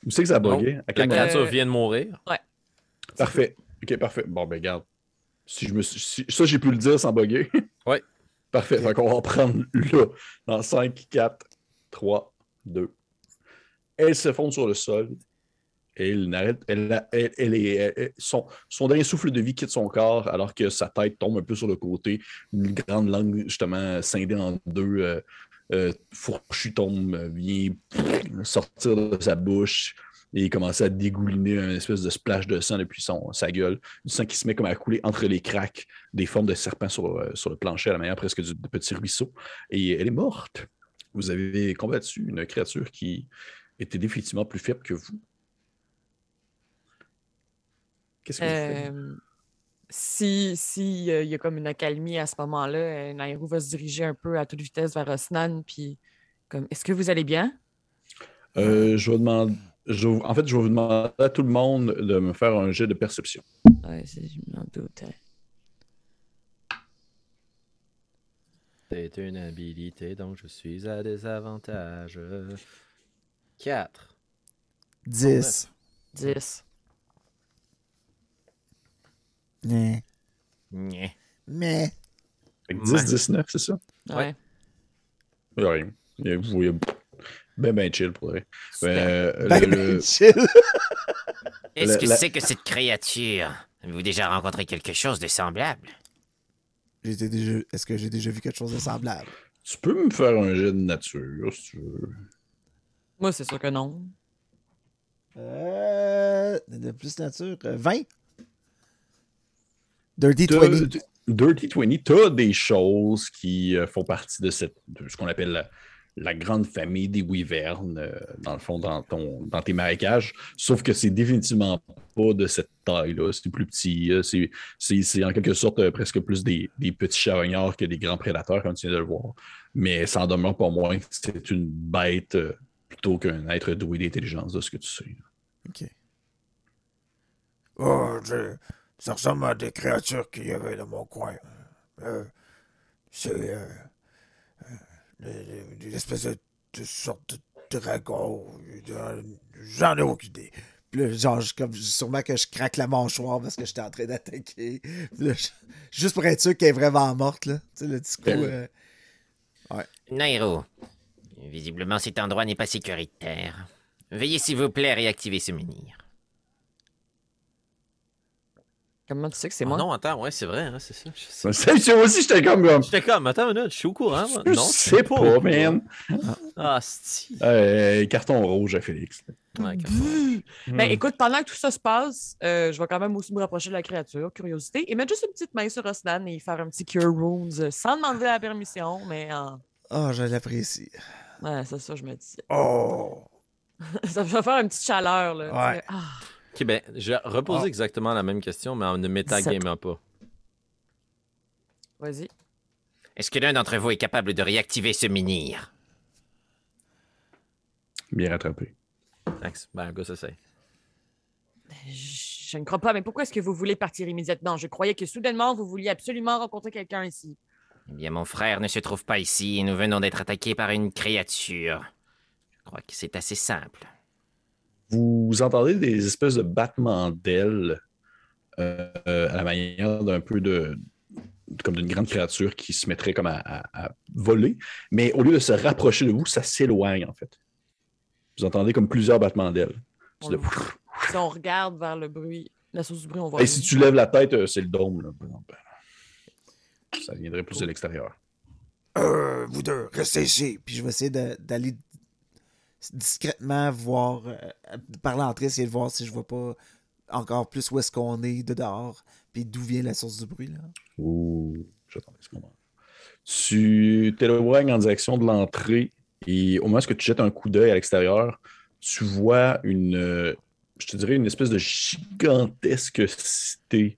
Où c'est que ça a Non, bugué? À La créature Euh, vient de mourir. Parfait. Ok, parfait. Bon, ben, garde. Si je me suis- si- Ça, j'ai pu le dire sans bugger. Ouais. Parfait. Donc, on va prendre là, dans 5, 4, 3, 2. Elle s'effondre sur le sol. Elle n'arrête. Elle, elle, elle est, elle- elle- son, son dernier souffle de vie quitte son corps alors que sa tête tombe un peu sur le côté. Une grande langue, justement, scindée en deux, euh, euh, euh, vient sortir de sa bouche et commencer à dégouliner un espèce de splash de sang depuis son, sa gueule. Du sang qui se met comme à couler entre les craques des formes de serpents sur, euh, sur le plancher à la manière presque du, de petits ruisseaux. Et elle est morte. Vous avez combattu une créature qui était définitivement plus faible que vous. Qu'est-ce que vous faites? Si si euh, il y a comme une accalmie à ce moment-là, euh, Nairou va se diriger un peu à toute vitesse vers Osnan, puis comme est-ce que vous allez bien? Euh, je vais demander. je en fait, je vais vous demander à tout le monde de me faire un jet de perception. C'est- je m'en doutais. C'est une habilité, donc je suis à désavantage. 4. 10. 10. Mais. Nyeh. Mais. Fait que 10, 19, c'est ça? Ouais. Il n'y a rien. Il y a- vous voyez ben, ben chill pour vrai. Super. Euh, Ben, le- le- chill. Est-ce La- que la- c'est que cette créature Avez-vous déjà rencontré quelque chose de semblable? Été déjà... Est-ce que j'ai déjà vu quelque chose de semblable? Tu peux me faire un jet de nature, si tu veux. Moi, c'est sûr que non. Euh, de plus nature. euh, 20? Dirty T'as- 20. t- Dirty 20, tu as des choses qui euh, font partie de, cette, de ce qu'on appelle la, la grande famille des wyvernes, euh, dans le fond, dans, ton, dans tes marécages. Sauf que c'est définitivement pas de cette taille-là. C'est plus petit. euh, c'est- en quelque sorte euh, presque plus des, des petits charognards que des grands prédateurs, comme tu viens de le voir. Mais ça en demeure pas moins c'est une bête euh, plutôt qu'un être doué d'intelligence, de ce que tu sais. OK. Oh, je- ça ressemble à des créatures qu'il y avait dans mon coin. Euh, c'est euh, euh, des espèces de, de sortes de dragons. euh, J'en ai aucune idée. Puis là, genre, je- comme, sûrement que je craque la mâchoire parce que j'étais en train d'attaquer. Juste pour être sûr qu'elle est vraiment morte, là. Tu sais, le petit coup. euh, Nairo, visiblement cet endroit n'est pas sécuritaire. Veuillez s'il vous plaît réactiver ce menhir. Comment tu sais que c'est Oh moi? non, attends, ouais, c'est vrai, hein, c'est ça. je sais. Moi aussi, j'étais comme. comme J'étais comme, attends une minute, je suis au courant. moi. je non, sais pas. pas, man. Ah, si. Euh, carton rouge à Félix. Ouais, quand- Ben écoute, pendant que tout ça se passe, euh, je vais quand même aussi me rapprocher de la créature, curiosité, et mettre juste une petite main sur Osnan et faire un petit Cure Wounds euh, sans demander la permission, mais en... Oh, je l'apprécie. Ouais, c'est ça, je me dis. Oh! ça va faire une petite chaleur, là. Ouais. Ah, Ok, ben, je vais reposer Ah. exactement la même question, mais en ne métagamant pas. vas-y. Est-ce que l'un d'entre vous est capable de réactiver ce menhir? Bien rattrapé. Thanks. Ben, gars, ça c'est. Je, je ne crois pas, mais pourquoi est-ce que vous voulez partir immédiatement? Je croyais que soudainement, vous vouliez absolument rencontrer quelqu'un ici. Eh bien, mon frère ne se trouve pas ici et nous venons d'être attaqués par une créature. Je crois que c'est assez simple. Vous entendez des espèces de battements d'ailes euh, à la manière d'un peu de comme d'une grande créature qui se mettrait comme à, à- à voler, mais au lieu de se rapprocher de vous, ça s'éloigne en fait. Vous entendez comme plusieurs battements d'ailes. On le Si on regarde vers le bruit, la source du bruit, on voit. Et si tu lèves la tête, euh, c'est le dôme. là, par exemple. Ça viendrait plus de l'extérieur. Euh, vous deux, restez ici. Puis je vais essayer d'aller discrètement voir, euh, par l'entrée, essayer de voir si je vois pas encore plus où est-ce qu'on est de dehors, puis d'où vient la source du bruit. Là. Ouh, j'attendais ce moment. Tu t'éloignes en direction de l'entrée et au moment où tu jettes un coup d'œil à l'extérieur, tu vois une, euh, je te dirais, une espèce de gigantesque cité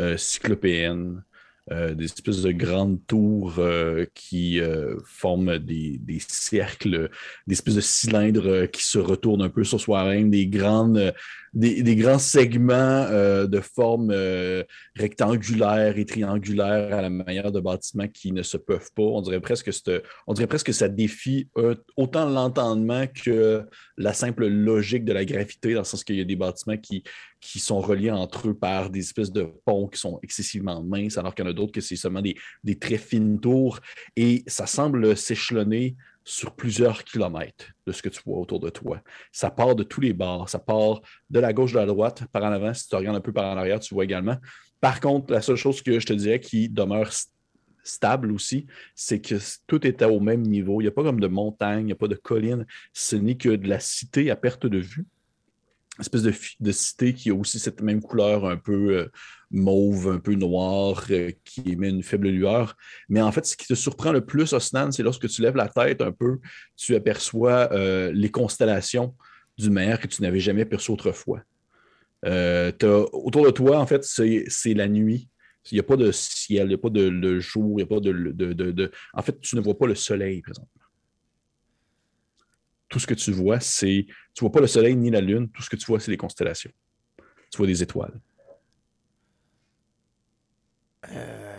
euh, cyclopéenne, des espèces de grandes tours euh, qui euh, forment des, des cercles, des espèces de cylindres euh, qui se retournent un peu sur soi-même, des, grandes, euh, des, grands segments euh, de forme euh, rectangulaires et triangulaires à la manière de bâtiments qui ne se peuvent pas. On dirait presque que, ça défie euh, autant l'entendement que la simple logique de la gravité, dans le sens qu'il y a des bâtiments qui, sont reliés entre eux par des espèces de ponts qui sont excessivement minces, alors qu'il y en a d'autres que c'est seulement des très fines tours. Et ça semble s'échelonner sur plusieurs kilomètres de ce que tu vois autour de toi. Ça part de tous les bords. Ça part de la gauche, de la droite, par en avant. Si tu regardes un peu par en arrière, tu vois également. Par contre, la seule chose que je te dirais qui demeure st- stable aussi, c'est que tout est au même niveau. Il n'y a pas comme de montagne, il n'y a pas de colline. Ce n'est que de la cité à perte de vue. Espèce de, cité qui a aussi cette même couleur un peu euh, mauve, un peu noire, euh, qui émet une faible lueur. Mais en fait, ce qui te surprend le plus, Osnan, c'est lorsque tu lèves la tête un peu, tu aperçois euh, les constellations du mer que tu n'avais jamais aperçues autrefois. Autour de toi, en fait, c'est la nuit. Il n'y a pas de ciel, il n'y a pas de, jour, il n'y a pas de, de- de- En fait, tu ne vois pas le soleil présentement. Tout ce que tu vois, c'est. Tu vois pas le soleil ni la lune, tout ce que tu vois, c'est les constellations. Tu vois des étoiles. Euh,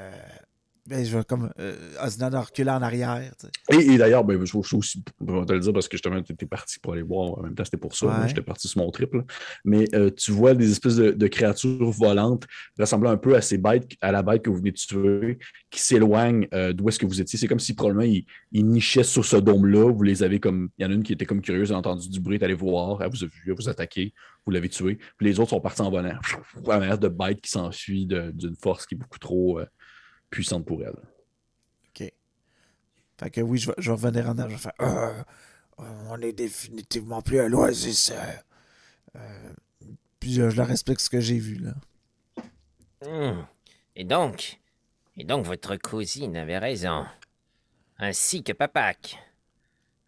ben, je vais comme euh, Osnan reculé en arrière. tu sais. Et, et d'ailleurs, ben, je, je aussi, je vais te le dire parce que justement, tu étais parti pour aller voir. En même temps, c'était pour ça. Ouais. J'étais parti sur mon triple. Mais euh, tu vois des espèces de, de créatures volantes ressemblant un peu à ces bêtes, à la bête que vous venez de tuer, qui s'éloignent euh, d'où est-ce que vous étiez. C'est comme si probablement ils, ils nichaient sur ce dôme-là. Vous les avez comme. Il y en a une qui était comme curieuse, elle a entendu du bruit, elle est allée voir, elle vous a vu, elle vous a attaqué, vous l'avez tué. Puis les autres sont partis en volant. À la manière de bêtes qui s'enfuient de- d'une force qui est beaucoup trop euh, puissante pour elle. Fait que oui, je vais, je vais revenir en arrière. Je vais faire. Euh, on est définitivement plus à l'oasis. euh. euh, puis euh, je leur explique ce que j'ai vu. là. Hmm. Et donc, et donc votre cousine avait raison. Ainsi que Papac.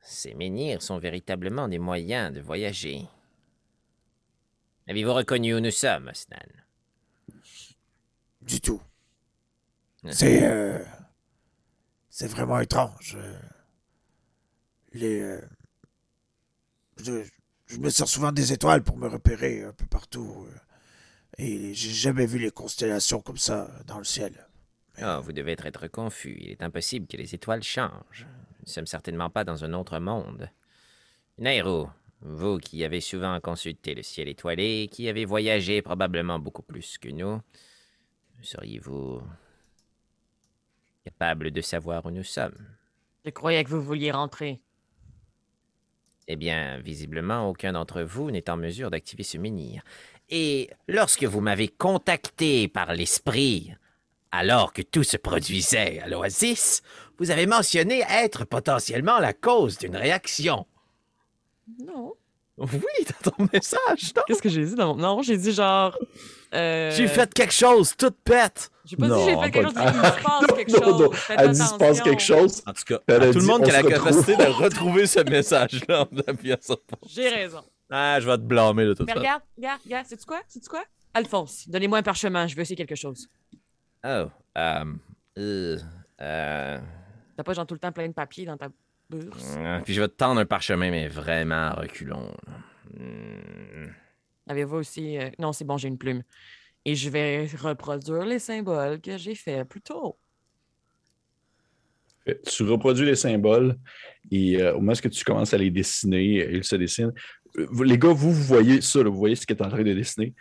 Ces menhirs sont véritablement des moyens de voyager. Avez-vous reconnu où nous sommes, Osnan Du tout. Ah. C'est. euh, c'est vraiment étrange. euh. Les. euh, je, je me sers souvent des étoiles pour me repérer un peu partout. et j'ai jamais vu les constellations comme ça dans le ciel. Oh, vous devez être, être confus. Il est impossible que les étoiles changent. Nous ne sommes certainement pas dans un autre monde. Nairo, vous qui avez souvent consulté le ciel étoilé, qui avez voyagé probablement beaucoup plus que nous, seriez-vous capable de savoir où nous sommes Je croyais que vous vouliez rentrer. Eh bien, visiblement, aucun d'entre vous n'est en mesure d'activer ce menhir. Et lorsque vous m'avez contacté par l'esprit, alors que tout se produisait à l'oasis, vous avez mentionné être potentiellement la cause d'une réaction. Non. Oui, dans ton message, non? Qu'est-ce que j'ai dit dans mon... Non, j'ai dit genre... euh, J'ai fait quelque chose, toute pète. J'ai pas dit j'ai Non, fait quelque chose, j'ai dit il se passe Non, quelque non, chose. non. Elle dit se passe quelque chose. En tout cas, Elle à a tout le monde on qui a la retrouve. capacité de retrouver ce message-là en appuyant sur. J'ai raison. Ah, je vais te blâmer de toute Mais façon. regarde, regarde, regarde, sais-tu quoi? Sais-tu quoi? Alphonse, donnez-moi un parchemin, je veux essayer quelque chose. Oh, euh, euh, euh, T'as pas genre tout le temps plein de papier dans ta bourse? euh, Puis je vais te tendre un parchemin, mais vraiment à reculons. Hmm. Avez-vous aussi... euh, Non, c'est bon, j'ai une plume. Et je vais reproduire les symboles que j'ai fait plus tôt. Fait, Tu reproduis les symboles et euh, au moment où tu commences à les dessiner, euh, ils se dessinent. Euh, vous- Les gars, vous, vous voyez ça, là, vous voyez ce qu'il est en train de dessiner.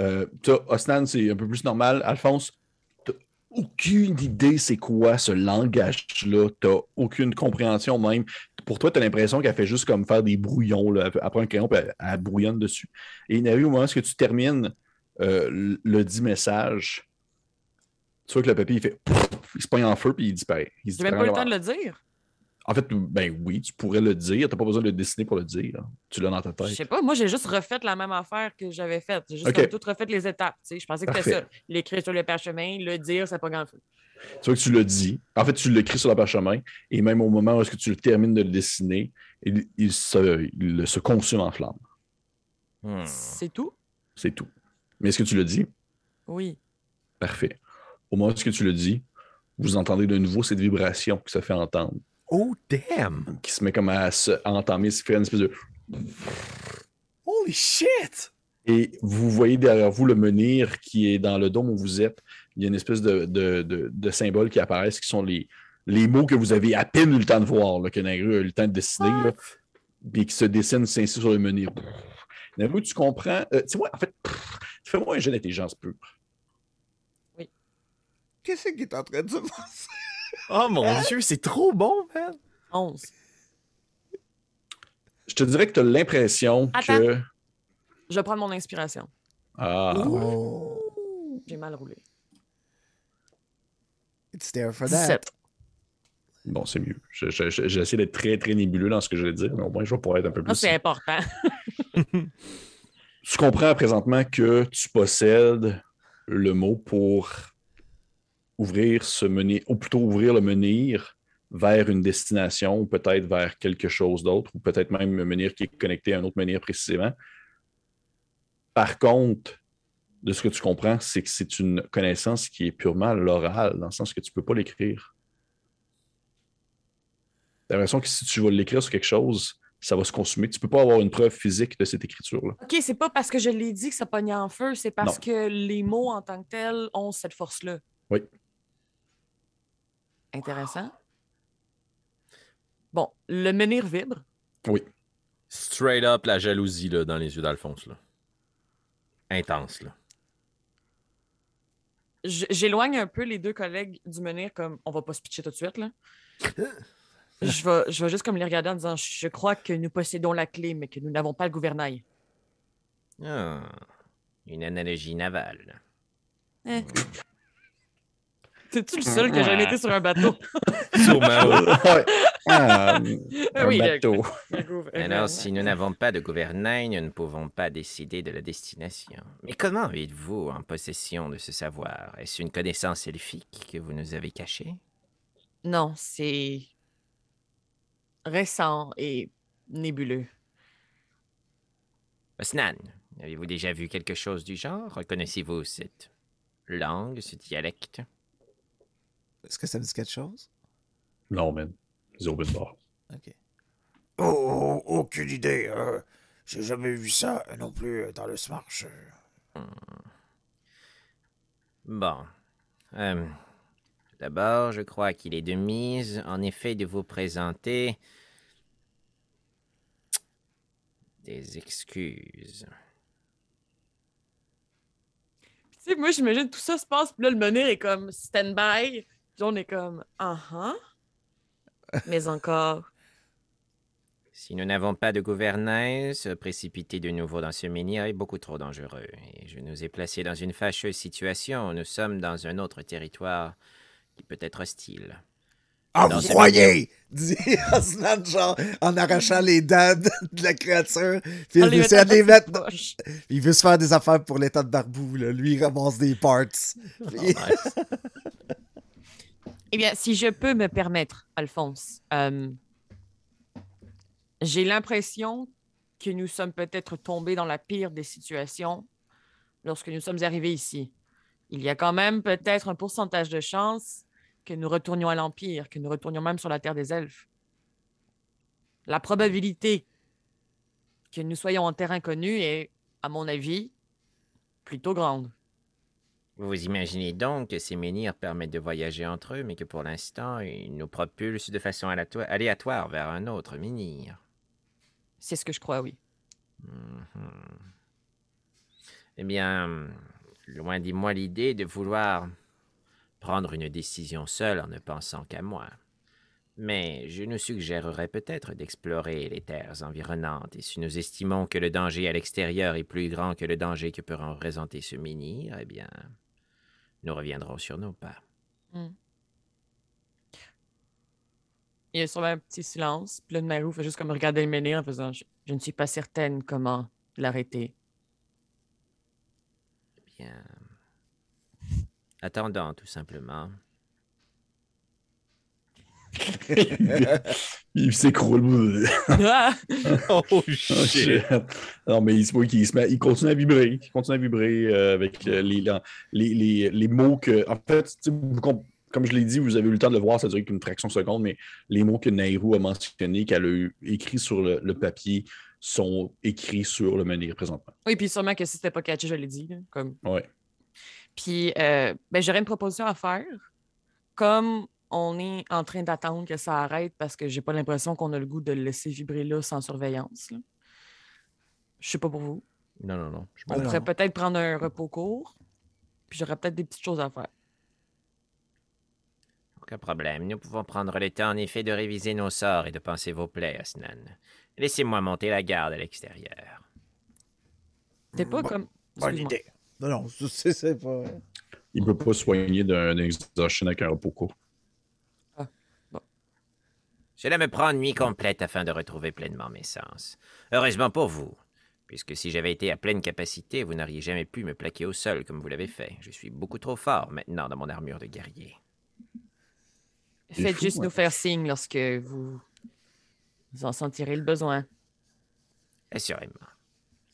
Euh, t'as- Osnan, c'est un peu plus normal. Alphonse, aucune idée c'est quoi ce langage-là. T'as aucune compréhension même. Pour toi, tu as l'impression qu'elle fait juste comme faire des brouillons. Là. Elle prend un crayon et elle, elle brouillonne dessus. Et il arrive au moment où tu termines euh, le- dit message. Tu vois que le papier, il fait il se pogne en feu puis il disparaît. Il J'ai même pas eu le temps de le dire. En fait, ben oui, tu pourrais le dire. Tu n'as pas besoin de le dessiner pour le dire. Tu l'as dans ta Je tête. sais pas, moi j'ai juste refait la même affaire que j'avais faite. J'ai juste Ok. comme tout refait les étapes. Je pensais que c'était ça. L'écrire sur le parchemin, le dire, ça pas grand feu. Tu vois que tu le dis. En fait, tu l'écris sur le parchemin et même au moment où est-ce que tu le termines de le dessiner, il, il se, il se consume en flammes. Hmm. C'est tout? C'est tout. Mais est-ce que tu le dis? Oui. Parfait. Au moment où est-ce que tu le dis, vous entendez de nouveau cette vibration que ça fait entendre, Oh, damn! qui se met comme à, se, entamer, se fait une espèce de... Holy shit! Et vous voyez derrière vous le menhir qui est dans le dôme où vous êtes. Il y a une espèce de, de, de- de symboles qui apparaissent, qui sont les, les mots que vous avez à peine eu le temps de voir, là, que Nagru a eu le temps de dessiner, là, puis qui se dessinent ainsi sur le menhir. Nagru, tu comprends? Euh, tu vois, en fait, fais-moi un jeu d'intelligence pure. Qu'est-ce qu'il est en train de se passer? Oh mon dieu, c'est trop bon, man! 11. Je te dirais que tu as l'impression Attends. que. Je vais prendre mon inspiration. Ah, Oh. J'ai mal roulé. It's there for that. 17. bon, c'est mieux. Je- je- je- J'ai essayé d'être très, très nébuleux dans ce que je vais dire, mais au moins, je vais pouvoir être un peu Ah, plus. c'est important. tu comprends présentement que tu possèdes le mot pour ouvrir ce menhir, ou plutôt ouvrir le menhir vers une destination, ou peut-être vers quelque chose d'autre, ou peut-être même un menhir qui est connecté à un autre menhir précisément. Par contre, de ce que tu comprends, c'est que c'est une connaissance qui est purement l'oral, dans le sens que tu ne peux pas l'écrire. Tu as l'impression que si tu vas l'écrire sur quelque chose, ça va se consumer. Tu ne peux pas avoir une preuve physique de cette écriture-là. OK, c'est pas parce que je l'ai dit que ça pognait en feu, c'est parce Non. que les mots en tant que tels ont cette force-là. Oui. Intéressant. Bon, le menhir vibre. Oui. Straight up la jalousie là, dans les yeux d'Alphonse. Là. Intense, là. J'éloigne un peu les deux collègues du menhir comme on va pas se pitcher tout de suite là. Je vais, je vais juste comme les regarder en disant je crois que nous possédons la clé mais que nous n'avons pas le gouvernail. Ah, une analogie navale. Eh. C'est-tu le seul qui a jamais été sur un bateau? Sûrement. Ah, un Oui, bateau. le. Alors, si nous n'avons pas de gouvernail, nous ne pouvons pas décider de la destination. Mais comment êtes-vous en possession de ce savoir? Est-ce une connaissance elfique que vous nous avez cachée? Non, c'est récent et nébuleux. Osnan, avez-vous déjà vu quelque chose du genre? Reconnaissez-vous cette langue, ce dialecte? Est-ce que ça me dit quelque chose? Non, man. Les open bar. OK. Oh, oh, aucune idée. euh, J'ai jamais vu ça euh, non plus euh, dans le Smarch. euh. Bon. Euh, D'abord, je crois qu'il est de mise, en effet, de vous présenter des excuses. Tu sais, moi, j'imagine tout ça se passe, puis là, le menhir est comme stand-by, on est comme ah ah. Mais encore. Si nous n'avons pas de gouvernail, se précipiter de nouveau dans ce menhir est beaucoup trop dangereux. Et je nous ai placés dans une fâcheuse situation. Nous sommes dans un autre territoire qui peut être hostile. Ah, Dans vous croyez? Dit Osnan, genre, en arrachant les dents de, la créature. Puis il veut les mettre. dans poches. Il veut se faire des affaires pour l'état de barbou, là. Lui, il ramasse des parts. Puis- Eh bien, si je peux me permettre, Alphonse, euh, j'ai l'impression que nous sommes peut-être tombés dans la pire des situations lorsque nous sommes arrivés ici. Il y a quand même peut-être un pourcentage de chance que nous retournions à l'Empire, que nous retournions même sur la Terre des Elfes. La probabilité que nous soyons en terrain connu est, à mon avis, plutôt grande. Vous imaginez donc que ces menhirs permettent de voyager entre eux, mais que pour l'instant, ils nous propulsent de façon aléatoire vers un autre menhir. C'est ce que je crois, oui. Mhm. Eh bien, loin de moi l'idée de vouloir prendre une décision seule en ne pensant qu'à moi. Mais je nous suggérerais peut-être d'explorer les terres environnantes, et si nous estimons que le danger à l'extérieur est plus grand que le danger que peut représenter ce menhir, eh bien, nous reviendrons sur nos pas. Il y a sûrement un petit silence. Puis là, de Marou fait juste comme regarder le menhir en faisant je, je ne suis pas certaine comment l'arrêter. Bien. Attendant, tout simplement. Il s'écroule. Ah! Oh Oh, shit! Non, mais il, se voit qu'il se met- il continue à vibrer. Il continue à vibrer euh, avec euh, les, les, les, les mots que. En fait, comme je l'ai dit, vous avez eu le temps de le voir, ça a duré qu'une fraction de seconde, mais les mots que Nairou a mentionnés, qu'elle a eu écrits sur le, le papier, sont écrits sur le menhir présentement. Oui, puis sûrement que si c'était pas catché, je l'ai dit. Comme... Ouais. Puis euh, ben, j'aurais une proposition à faire. Comme on est en train d'attendre que ça arrête parce que j'ai pas l'impression qu'on a le goût de le laisser vibrer là sans surveillance. là. Je sais pas pour vous. Non, non, non. Je On pourrait peut-être prendre un repos court. Puis j'aurais peut-être des petites choses à faire. Aucun problème. Nous pouvons prendre le temps, en effet, de réviser nos sorts et de penser vos plaies, Osnan. Laissez-moi monter la garde à l'extérieur. T'es pas comme. Bonne idée. Non, non, c'est pas. Il ne peut pas soigner d'un exhaustion avec un repos court. Cela me prend une nuit complète afin de retrouver pleinement mes sens. Heureusement pour vous, puisque si j'avais été à pleine capacité, vous n'auriez jamais pu me plaquer au sol comme vous l'avez fait. Je suis beaucoup trop fort maintenant dans mon armure de guerrier. Faites fou, juste ouais. nous faire signe lorsque vous, vous en sentirez le besoin. Assurément.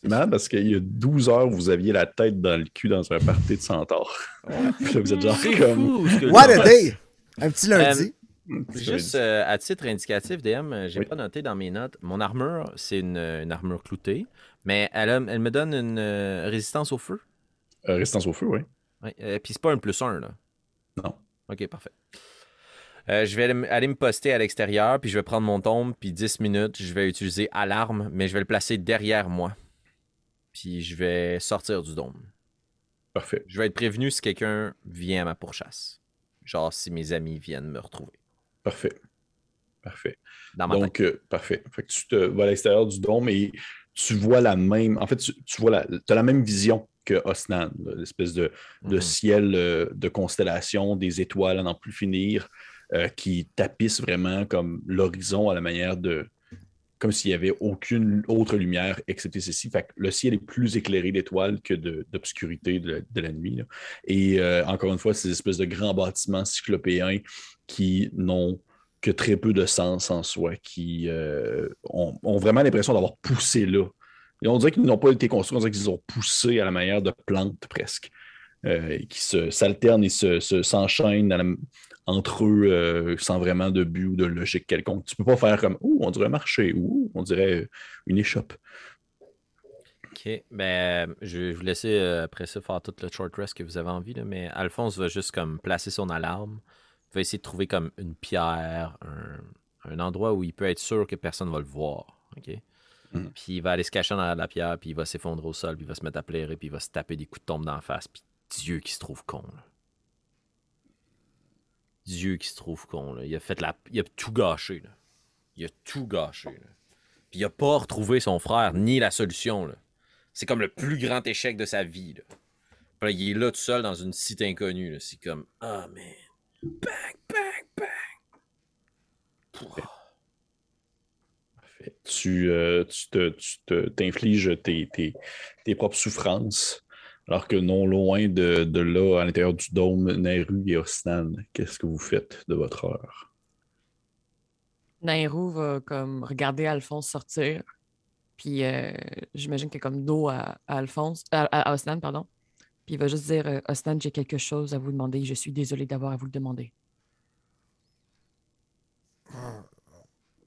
C'est marrant parce qu'il y a 12 heures, vous aviez la tête dans le cul dans un party de centaure. Puis là, vous êtes genre comme. fou What a day! Un petit lundi. Juste euh, à titre indicatif, DM, euh, j'ai Oui. pas noté dans mes notes. Mon armure, c'est une, une armure cloutée, mais elle, a- elle me donne une euh, résistance au feu. Euh, résistance au feu, oui. Ouais, euh, Puis c'est pas un plus un, là. Non. Ok, parfait. Je vais aller, aller me poster à l'extérieur, puis je vais prendre mon tombe, puis 10 minutes, je vais utiliser alarme, mais je vais le placer derrière moi. Puis je vais sortir du dôme. Parfait. Je vais être prévenu si quelqu'un vient à ma pourchasse. Genre si mes amis viennent me retrouver. Parfait. Parfait. Dans. Donc, euh, parfait. Fait que tu te vas à l'extérieur du dôme et tu vois la même. En fait, tu, tu vois la, as la même vision que Osnan, l'espèce de, de Mhm. ciel euh, de constellation, des étoiles à n'en plus finir, euh, qui tapissent vraiment comme l'horizon à la manière de. Comme s'il n'y avait aucune autre lumière excepté ceci. Fait que le ciel est plus éclairé d'étoiles que d'obscurité de, la- nuit. Et euh, encore une fois, ces espèces de grands bâtiments cyclopéens qui n'ont que très peu de sens en soi, qui euh, ont, vraiment l'impression d'avoir poussé là. Et on dirait qu'ils n'ont pas été construits, on dirait qu'ils ont poussé à la manière de plantes presque, euh, qui se- s'alternent et se- se- s'enchaînent la- entre eux euh, sans vraiment de but ou de logique quelconque. Tu peux pas faire comme Ouh, on dirait un marché ou on dirait une échoppe. OK. Ben, euh, je vais vous laisser euh, après ça faire tout le short rest que vous avez envie, là, mais Alphonse va juste comme placer son alarme. Il va essayer de trouver comme une pierre, un, un endroit où il peut être sûr que personne va le voir. OK? Mhm. Puis il va aller se cacher dans la pierre, puis il va s'effondrer au sol, puis il va se mettre à pleurer, puis il va se taper des coups de tombe dans la face. Puis Dieu qui se trouve con. là. Dieu qui se trouve con. Là. Il a fait la... Il a tout gâché. Là. Il a tout gâché. là. Puis il a pas retrouvé son frère, ni la solution. C'est comme le plus grand échec de sa vie. Là. Il est là tout seul dans une cité inconnue. C'est comme Ah man. Bang, bang, bang. Tu, euh, tu te- tu te- t'infliges tes, tes- tes propres souffrances, alors que non loin de, de là, à l'intérieur du dôme, Nairu et Osnan, qu'est-ce que vous faites de votre heure? Nairou va comme regarder Alphonse sortir. Puis euh, j'imagine qu'il est comme dos à, à Alphonse, à, à- à Osnan, pardon. Puis il va juste dire euh, Osnan, j'ai quelque chose à vous demander. Je suis désolé d'avoir à vous le demander.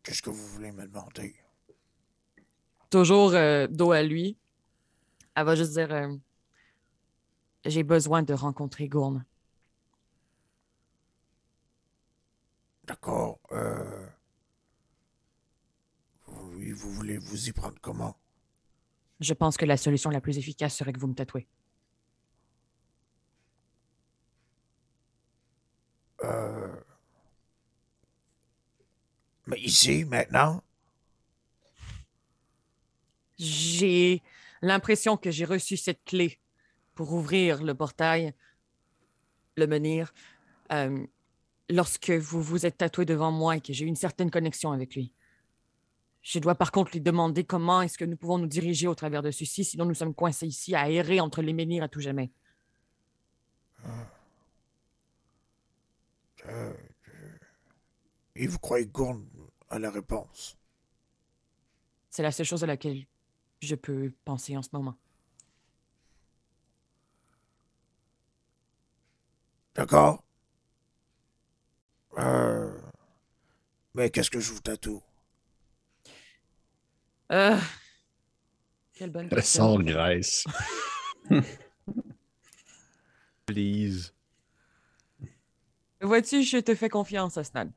Qu'est-ce que vous voulez me demander? Toujours euh, dos à lui. Elle va juste dire euh, J'ai besoin de rencontrer Gourne. D'accord. Euh... Oui, vous voulez vous y prendre comment? Je pense que la solution la plus efficace serait que vous me tatouez. Euh... Mais ici, maintenant? J'ai l'impression que j'ai reçu cette clé pour ouvrir le portail, le menhir, euh, lorsque vous vous êtes tatoué devant moi et que j'ai une certaine connexion avec lui. Je dois par contre lui demander comment est-ce que nous pouvons nous diriger au travers de ceci, sinon nous sommes coincés ici à errer entre les menhirs à tout jamais. Euh... Et vous croyez Gourne a la réponse? C'est la seule chose à laquelle je peux penser en ce moment. D'accord? Euh... Mais qu'est-ce que je vous tatoue? Euh, Quelle bonne Le question. sang graisse. Please. Vois-tu, je te fais confiance, Osnan.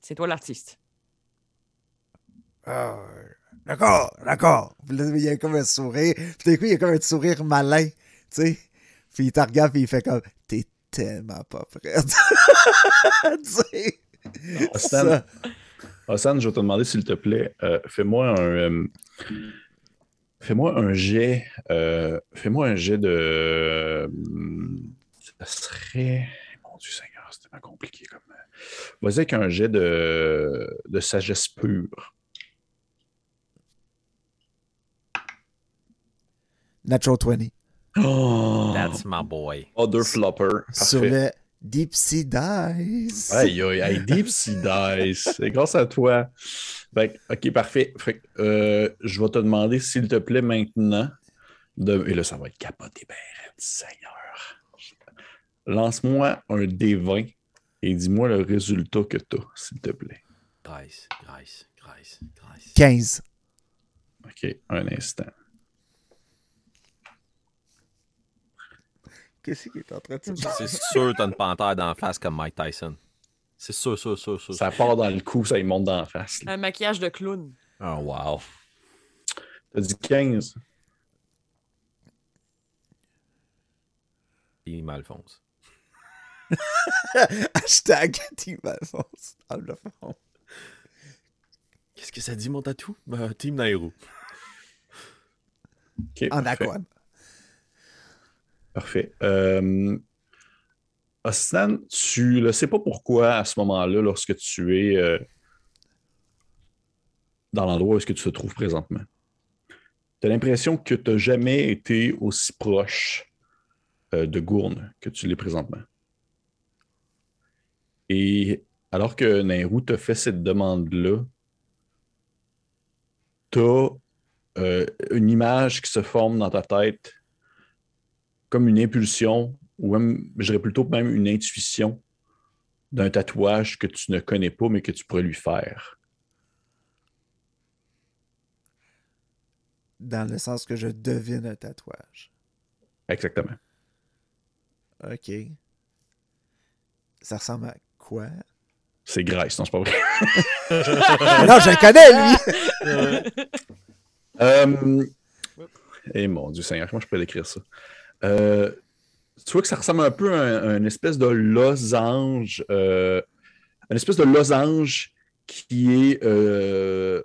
C'est toi l'artiste. Ah. D'accord, d'accord. Puis là, il y a comme un sourire. Puis d'un coup, il y a comme un sourire malin, tu sais. Puis il te regarde, puis il fait comme T'es tellement pas prête. Ça. Osnan, je vais te demander, s'il te plaît, euh, fais-moi un. euh, fais-moi un jet. euh, fais-moi un jet de. ça serait. Mon Dieu Seigneur, c'était pas compliqué comme. Vas-y avec un jet de, de sagesse pure. Natural 20. Oh! That's my boy. Other flopper. Sur le Deep Sea Dice. Aïe, aïe, aïe, Deep Sea Dice. C'est grâce à toi. Fait que, ok, parfait. Fait euh, je vais te demander, s'il te plaît, maintenant. De... Et là, ça va être capoté, ben, Seigneur. Lance-moi un D20 et dis-moi le résultat que tu as, s'il te plaît. Grace, Grace, Grace, Grace. 15. OK, un instant. Qu'est-ce qu'il est en train de C'est sûr que t'as une panthère d'en face comme Mike Tyson. C'est sûr, sûr, sûr, sûr. Ça part dans le cou, ça il monte dans la face. là. Un maquillage de clown. Oh, wow. T'as dit 15. Team Alphonse. Hashtag Team Alphonse. dans le fond. Qu'est-ce que ça dit, mon tatou? Ben, Team Nairo. En parfait. Parfait. Euh, tu ne sais pas pourquoi à ce moment-là, lorsque tu es euh, dans l'endroit où est-ce que tu te trouves présentement, tu as l'impression que tu n'as jamais été aussi proche euh, de Gourne que tu l'es présentement. Et alors que Nairou te fait cette demande-là, tu as une image qui se forme dans ta tête comme une impulsion, ou même, je dirais plutôt même une intuition d'un tatouage que tu ne connais pas, mais que tu pourrais lui faire. Dans le sens que je devine un tatouage. Exactement. OK. Ça ressemble à quoi? C'est Grace, non, c'est pas vrai. non, je le connais, lui! Euh, Eh mon Dieu Seigneur, comment je peux décrire ça? Euh, tu vois que ça ressemble un peu à un, espèce de losange, euh, une espèce de losange qui est euh,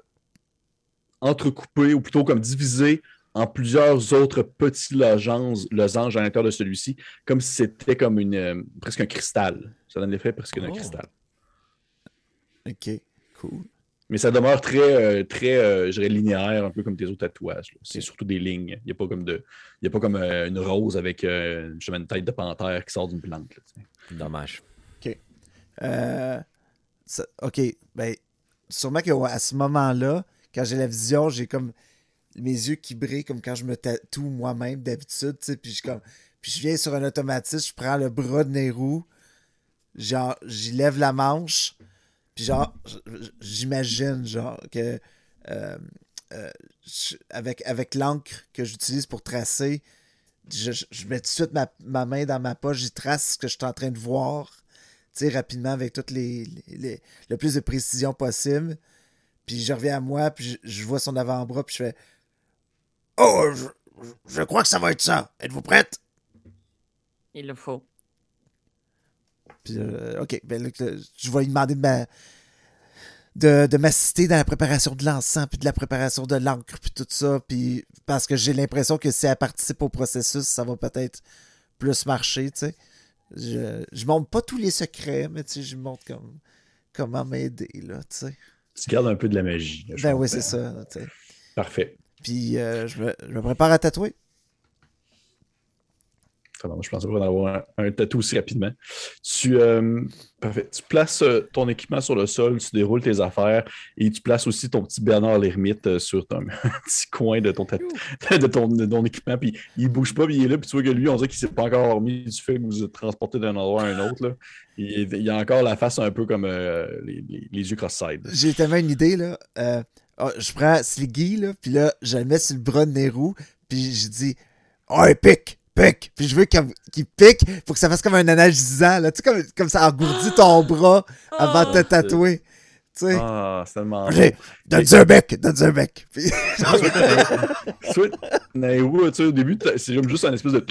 entrecoupé ou plutôt comme divisé en plusieurs autres petits losanges, losanges à l'intérieur de celui-ci, comme si c'était comme une euh, presque un cristal. Ça donne l'effet presque d'un Oh. cristal. OK, cool. Mais ça demeure très, euh, très euh, je dirais, linéaire, un peu comme tes autres tatouages. C'est surtout des lignes. Il n'y a pas comme, de, il y a pas comme euh, une rose avec euh, justement une tête de panthère qui sort d'une plante. là. Dommage. Euh, ça- OK, ben, sûrement qu'à ce moment-là, quand j'ai la vision, j'ai comme mes yeux qui brillent comme quand je me tatoue moi-même d'habitude, tu sais, puis je comme puis je viens sur un automatisme, je prends le bras de Nehru, genre j'y lève la manche, puis genre j'imagine genre que euh, euh, avec avec l'encre que j'utilise pour tracer, je, je- mets tout de suite ma, ma main dans ma poche, j'y trace ce que je suis en train de voir tu sais, rapidement avec toutes les, les- les- le plus de précision possible. Puis je reviens à moi, puis je, je vois son avant-bras, puis je fais Oh, je, je crois que ça va être ça. Êtes-vous prête? Il le faut. Puis, euh, OK, ben je vais lui demander de m'a- de, de m'assister dans la préparation de l'encens, puis de la préparation de l'encre, puis tout ça, puis parce que j'ai l'impression que si elle participe au processus, ça va peut-être plus marcher, tu sais. Je, je montre pas tous les secrets, mais tu sais, je montre comme, comment m'aider, là, tu sais. Tu gardes un peu de la magie. là, Ben oui, c'est ça, tu sais. Parfait. Puis euh, je, me, je me prépare à tatouer. Je pensais pas en avoir un, un tatou aussi rapidement. Tu, euh, parfait. tu places euh, ton équipement sur le sol, tu déroules tes affaires et tu places aussi ton petit Bernard l'ermite euh, sur ton un petit coin de ton, de ton, de ton équipement. Puis il bouge pas, puis il est là. Puis tu vois que lui, on dirait qu'il s'est pas encore remis du fait que vous êtes transporté d'un endroit à un autre. Là. Il, il a encore la face un peu comme euh, les, les- les yeux cross-side. J'ai tellement une idée, là. Euh, ah, je prends Sliggy, là, puis là, je le mets sur le bras de Nehru, puis je dis Ouais, pique, pique. Puis je veux qu'il pique, faut que ça fasse comme un analysant, là. Tu sais, comme, comme ça engourdit ton bras avant de te Ah, tatouer. Tu sais. Ah, c'est tellement. Donne-y un bec, donne-y un bec. Puis- tu sais, au début, c'est juste un espèce de.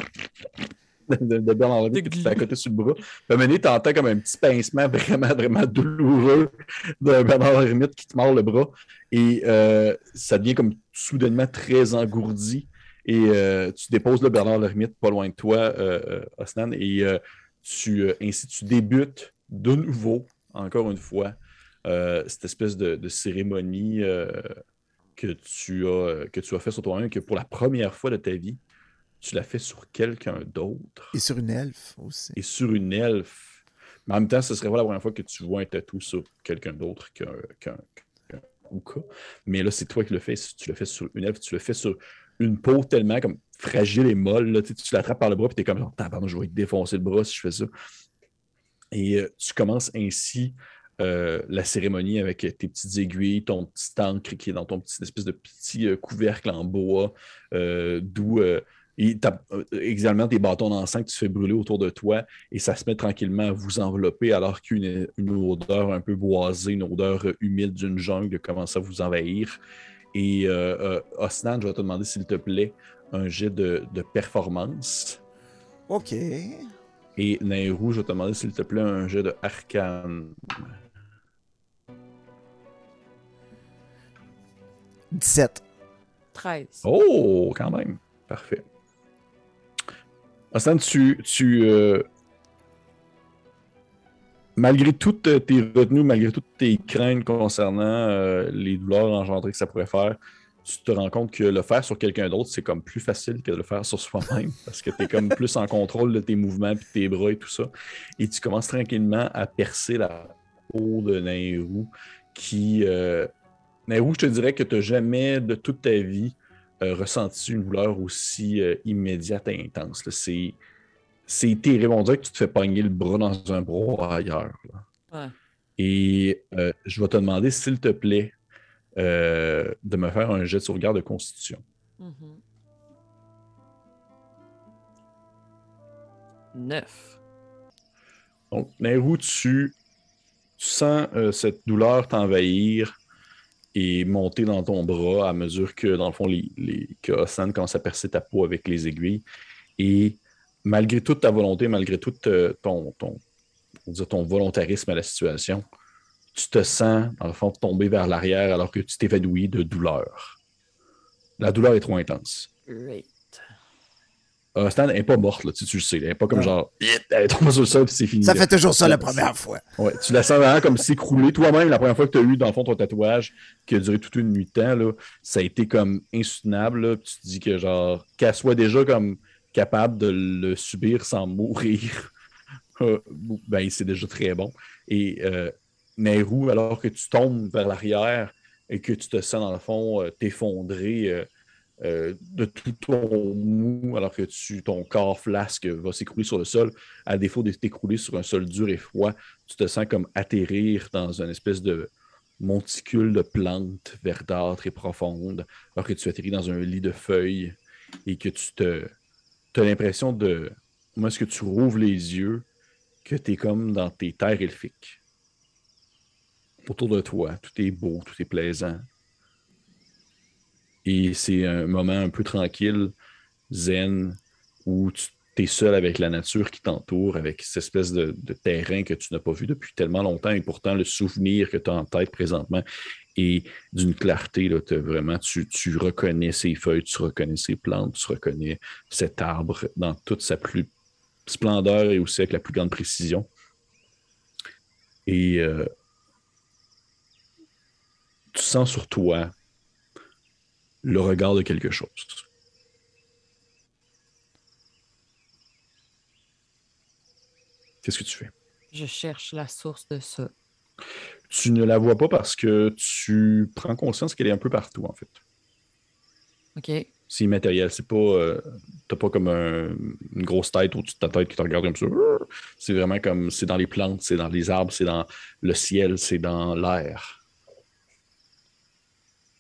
de, de Bernard Lemaitre que tu fais à côté sur le bras. Puis à un moment donné, t'entends comme un petit pincement vraiment, vraiment douloureux de Bernard Lemaitre qui te mord le bras. Et euh, ça devient comme soudainement très engourdi. Et euh, tu déposes le Bernard Lermite pas loin de toi, euh, euh, Osnan, et euh, tu, ainsi tu débutes de nouveau, encore une fois, cette espèce de, de cérémonie que, tu as, que tu as fait sur toi-même, que pour la première fois de ta vie, tu l'as fait sur quelqu'un d'autre Et sur une elfe aussi. et sur une elfe. Mais en même temps, ce serait pas la première fois que tu vois un tatou sur quelqu'un d'autre qu'un Uka. Mais là, c'est toi qui le fais. Tu le fais sur une elfe, tu le fais sur une peau tellement comme fragile et molle. là. Tu, l'attrapes par le bras et tu es comme genre, Tabarnak, je vais te défoncer le bras si je fais ça. Et euh, tu commences ainsi euh, la cérémonie avec tes petites aiguilles, ton petit encre qui est dans ton petit espèce de petit euh, couvercle en bois, d'où également des bâtons d'encens que tu fais brûler autour de toi et ça se met tranquillement à vous envelopper alors qu'une une odeur un peu boisée, une odeur humide d'une jungle commence à vous envahir. Et euh, euh, Osnan, je vais te demander s'il te plaît un jet de, de performance. OK. Et Nairou, je vais te demander s'il te plaît un jet de arcane. 17. 13. Oh, quand même. Parfait. Osnan, tu, tu euh, malgré toutes tes retenues, malgré toutes tes craintes concernant euh, les douleurs engendrées que ça pourrait faire, tu te rends compte que le faire sur quelqu'un d'autre, c'est comme plus facile que de le faire sur soi-même parce que tu es comme plus en contrôle de tes mouvements, puis tes bras et tout ça. Et tu commences tranquillement à percer la peau de Nairou qui. Euh... Nairou, je te dirais que tu n'as jamais de toute ta vie euh, ressenti une douleur aussi euh, immédiate et intense. C'est. C'est terrible. On dirait que tu te fais pogner le bras dans un bras ailleurs. Ouais. Et euh, je vais te demander, s'il te plaît, euh, de me faire un jet de sauvegarde de constitution. Mhm. Neuf. Donc, Nairou, tu, tu sens euh, cette douleur t'envahir et monter dans ton bras à mesure que, dans le fond, les, les, que Hassan commence à percer ta peau avec les aiguilles. Et malgré toute ta volonté, malgré tout euh, ton, ton, on va dire ton volontarisme à la situation, tu te sens, dans le fond, tomber vers l'arrière alors que tu t'évanouis de douleur. La douleur est trop intense. Great. Euh, Stan n'est pas morte, là, tu, tu le sais. Elle n'est pas comme Ouais. genre, elle est tombée sur le sol puis c'est fini. Ça là. fait toujours ça la première fois. Ouais, tu la sens vraiment comme s'écrouler. Toi-même, la première fois que tu as eu, dans le fond, ton tatouage, qui a duré toute une nuit de temps, là, ça a été comme insoutenable. là. Tu te dis que, genre, qu'elle soit déjà comme capable de le subir sans mourir, euh, ben, c'est déjà très bon. Et Nairou, alors que tu tombes vers l'arrière et que tu te sens, dans le fond, euh, t'effondrer euh, euh, de tout ton mou, alors que tu, ton corps flasque va s'écrouler sur le sol, à défaut de t'écrouler sur un sol dur et froid, tu te sens comme atterrir dans une espèce de monticule de plantes verdâtres et profondes, alors que tu atterris dans un lit de feuilles et que tu te. As l'impression de. Moi, est-ce que tu rouvres les yeux, que tu es comme dans tes terres elfiques? Autour de toi, tout est beau, tout est plaisant. Et c'est un moment un peu tranquille, zen, où tu es seul avec la nature qui t'entoure, avec cette espèce de, de terrain que tu n'as pas vu depuis tellement longtemps, et pourtant le souvenir que tu as en tête présentement est d'une clarté. Là, vraiment, tu, tu reconnais ces feuilles, tu reconnais ces plantes, tu reconnais cet arbre dans toute sa plus splendeur et aussi avec la plus grande précision. Et euh, tu sens sur toi le regard de quelque chose. Qu'est-ce que tu fais? Je cherche la source de ça. Tu ne la vois pas parce que tu prends conscience qu'elle est un peu partout, en fait. OK. C'est immatériel. C'est pas. euh, T'as pas comme un- une grosse tête au-dessus de ta tête qui te regarde comme ça. C'est vraiment comme. C'est dans les plantes, c'est dans les arbres, c'est dans le ciel, c'est dans l'air.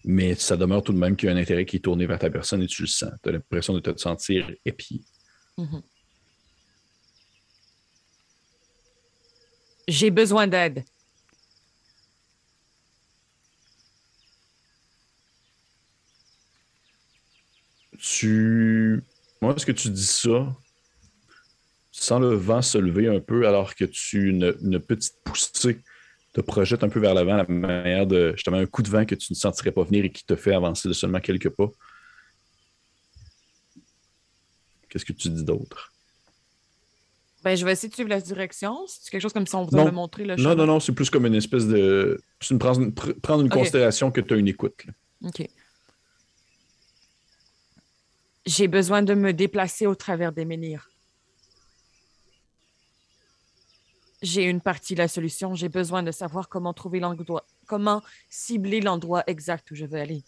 Mais ça demeure tout de même qu'il y a un intérêt qui est tourné vers ta personne et tu le sens. Tu as l'impression de te sentir épié. Mhm. J'ai besoin d'aide. Tu. Moi, est-ce que tu dis ça? Tu sens le vent se lever un peu alors que tu, une, une petite poussée te projette un peu vers l'avant, la manière de justement un coup de vent que tu ne sentirais pas venir et qui te fait avancer de seulement quelques pas? Qu'est-ce que tu dis d'autre? Ben, je vais essayer de suivre la direction. C'est quelque chose comme si on vous Non. avait montré le Non, chemin? non, non, c'est plus comme une espèce de. Une, prendre une, pr- prendre une considération que tu as une écoute. là. OK. J'ai besoin de me déplacer au travers des menhirs. J'ai une partie de la solution. J'ai besoin de savoir comment trouver l'endroit, comment cibler l'endroit exact où je veux aller.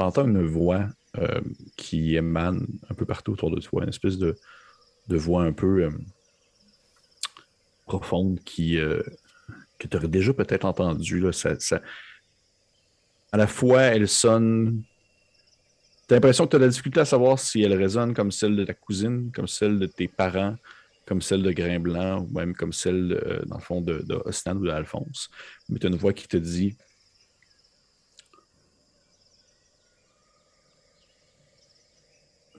tu entends une voix euh, qui émane un peu partout autour de toi, une espèce de, de voix un peu euh, profonde qui, euh, que tu aurais déjà peut-être entendue. là. Ça- À la fois, elle sonne. Tu as l'impression que tu as de la difficulté à savoir si elle résonne comme celle de ta cousine, comme celle de tes parents, comme celle de Grain Blanc, ou même comme celle, euh, dans le fond, de, de ou d'Alphonse. Mais tu as une voix qui te dit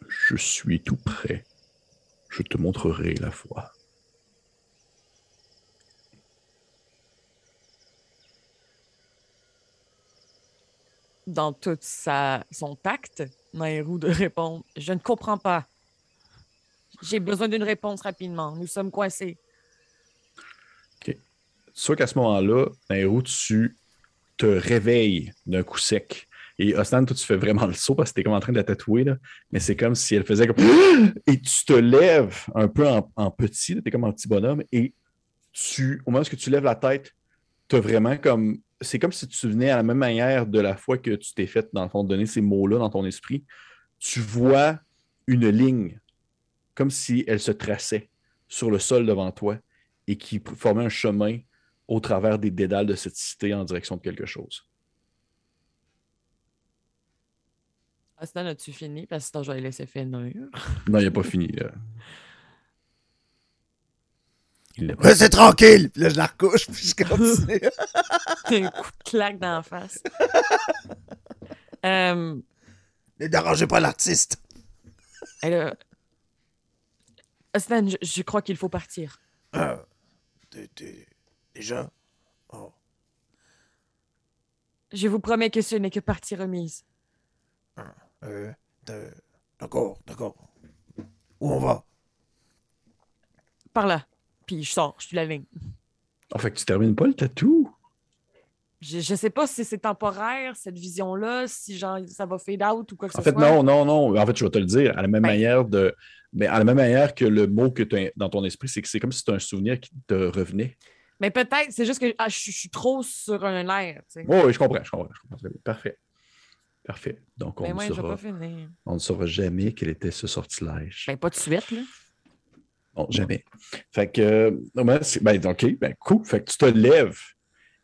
Je suis tout prêt. Je te montrerai la foi. Dans tout sa, son tact, Nairou de répondre Je ne comprends pas. J'ai besoin d'une réponse rapidement. Nous sommes coincés. Tu Soit qu'à ce moment-là, Nairo, tu te réveilles d'un coup sec. Et Ostan, toi, tu fais vraiment le saut parce que t'es comme en train de la tatouer, là. Mais c'est comme si elle faisait comme. Et tu te lèves un peu en, en petit, t'es comme un petit bonhomme. Et tu, au moment où tu lèves la tête, t'as vraiment comme. C'est comme si tu venais à la même manière de la fois que tu t'es fait, dans le fond, donner ces mots-là dans ton esprit. Tu vois une ligne, comme si elle se traçait sur le sol devant toi et qui formait un chemin au travers des dédales de cette cité en direction de quelque chose. Aston, as-tu fini? Parce que sinon, je vais laisser finir. Non, il n'a pas fini. là. Restez tranquille! Puis là, je la recouche, puis je continue. Un coup de claque dans la face. euh, ne dérangez pas l'artiste. a- Aston, je, je crois qu'il faut partir. Ah, t'es- t'es- déjà? Oh. Je vous promets que ce n'est que partie remise. Euh, t'es- d'accord, d'accord. Où on va? Par là. Puis je sors, je suis la ligne. En fait, tu termines pas le tatou? Je, je sais pas si c'est temporaire, cette vision-là, si genre ça va fade out ou quoi que En ce fait, soit. non, non, non. En fait, je vais te le dire. À la même Ben. manière de. Mais à la même manière que le mot que tu as dans ton esprit, c'est que c'est comme si c'était un souvenir qui te revenait. Mais peut-être, c'est juste que ah, je, je suis trop sur un air. tu sais. Oui, oui, je comprends, je comprends, je. Parfait. Parfait. Donc, on Mais ne saura, on ne saura jamais quel était ce sortilège. Ben, pas de suite, là. Non, jamais. Fait que, euh, non, mais c'est- ben, OK, ben, cool. Fait que tu te lèves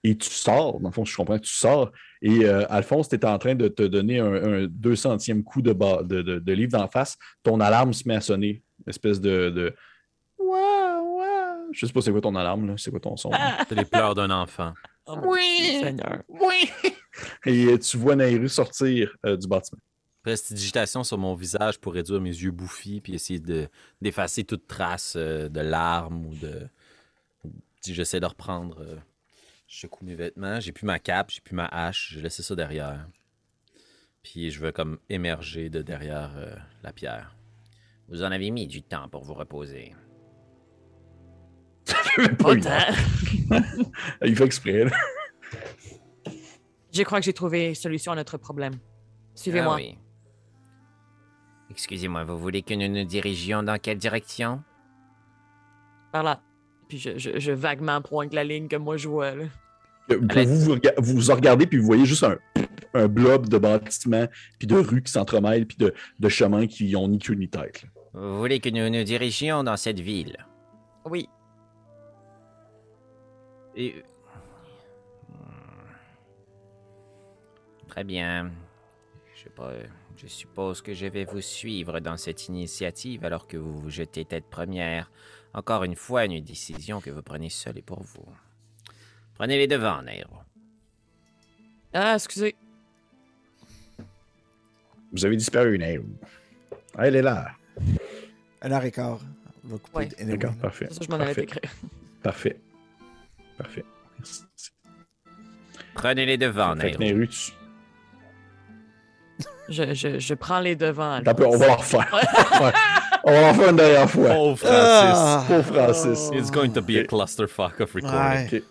et tu sors. Dans le fond, je comprends, tu sors. Et euh, Alphonse, tu étais en train de te donner un, un 200e coup de, bas, de, de- de livre d'en face. Ton alarme se met à sonner. Une espèce de. de... Ouah. Je sais pas c'est quoi ton alarme, là. c'est quoi ton son? Ah! C'est les pleurs d'un enfant. Oh, Dieu, Seigneur. Oui! Et euh, tu vois Nairu sortir euh, du bâtiment. Prestidigitation sur mon visage pour réduire mes yeux bouffis puis essayer de- d'effacer toute trace euh, de larmes ou de. Si j'essaie de reprendre, euh, je secoue mes vêtements. J'ai plus ma cape, j'ai plus ma hache, j'ai laissé ça derrière. Puis je veux comme émerger de derrière euh, la pierre. Vous en avez mis du temps pour vous reposer. Pas. Il fait exprès. là. Je crois que j'ai trouvé solution à notre problème. Suivez-moi. Ah oui. Excusez-moi, vous voulez que nous nous dirigions dans quelle direction? Par là. Puis je, je, je vaguement pointe la ligne que moi je vois. Là. Vous, vous, vous vous regardez, puis vous voyez juste un, un blob de bâtiments, puis de rues qui s'entremêlent, puis de, de chemins qui ont ni queue ni tête. là. Vous voulez que nous nous dirigions dans cette ville? Oui. Et- Très bien. Je, sais pas, je suppose que je vais vous suivre dans cette initiative alors que vous vous jetez tête première. Encore une fois, une décision que vous prenez seul et pour vous. Prenez les devants, Nairo. Ah, excusez. Vous avez disparu, Nair. Ah, elle est là. Et quart. On va couper. Ouais. D'accord, parfait. Ça je m'en avais Parfait. écrit. Parfait. Parfait. Merci. Prenez les devants, Nairo. Nairu, tu... Je, je, je prends les devants. Peu, on va la refaire. Ouais. On va la refaire une dernière fois. Oh, Francis! Ah! Pauvre Francis. It's going to be a Ok. clusterfuck of recording. Ouais. OK.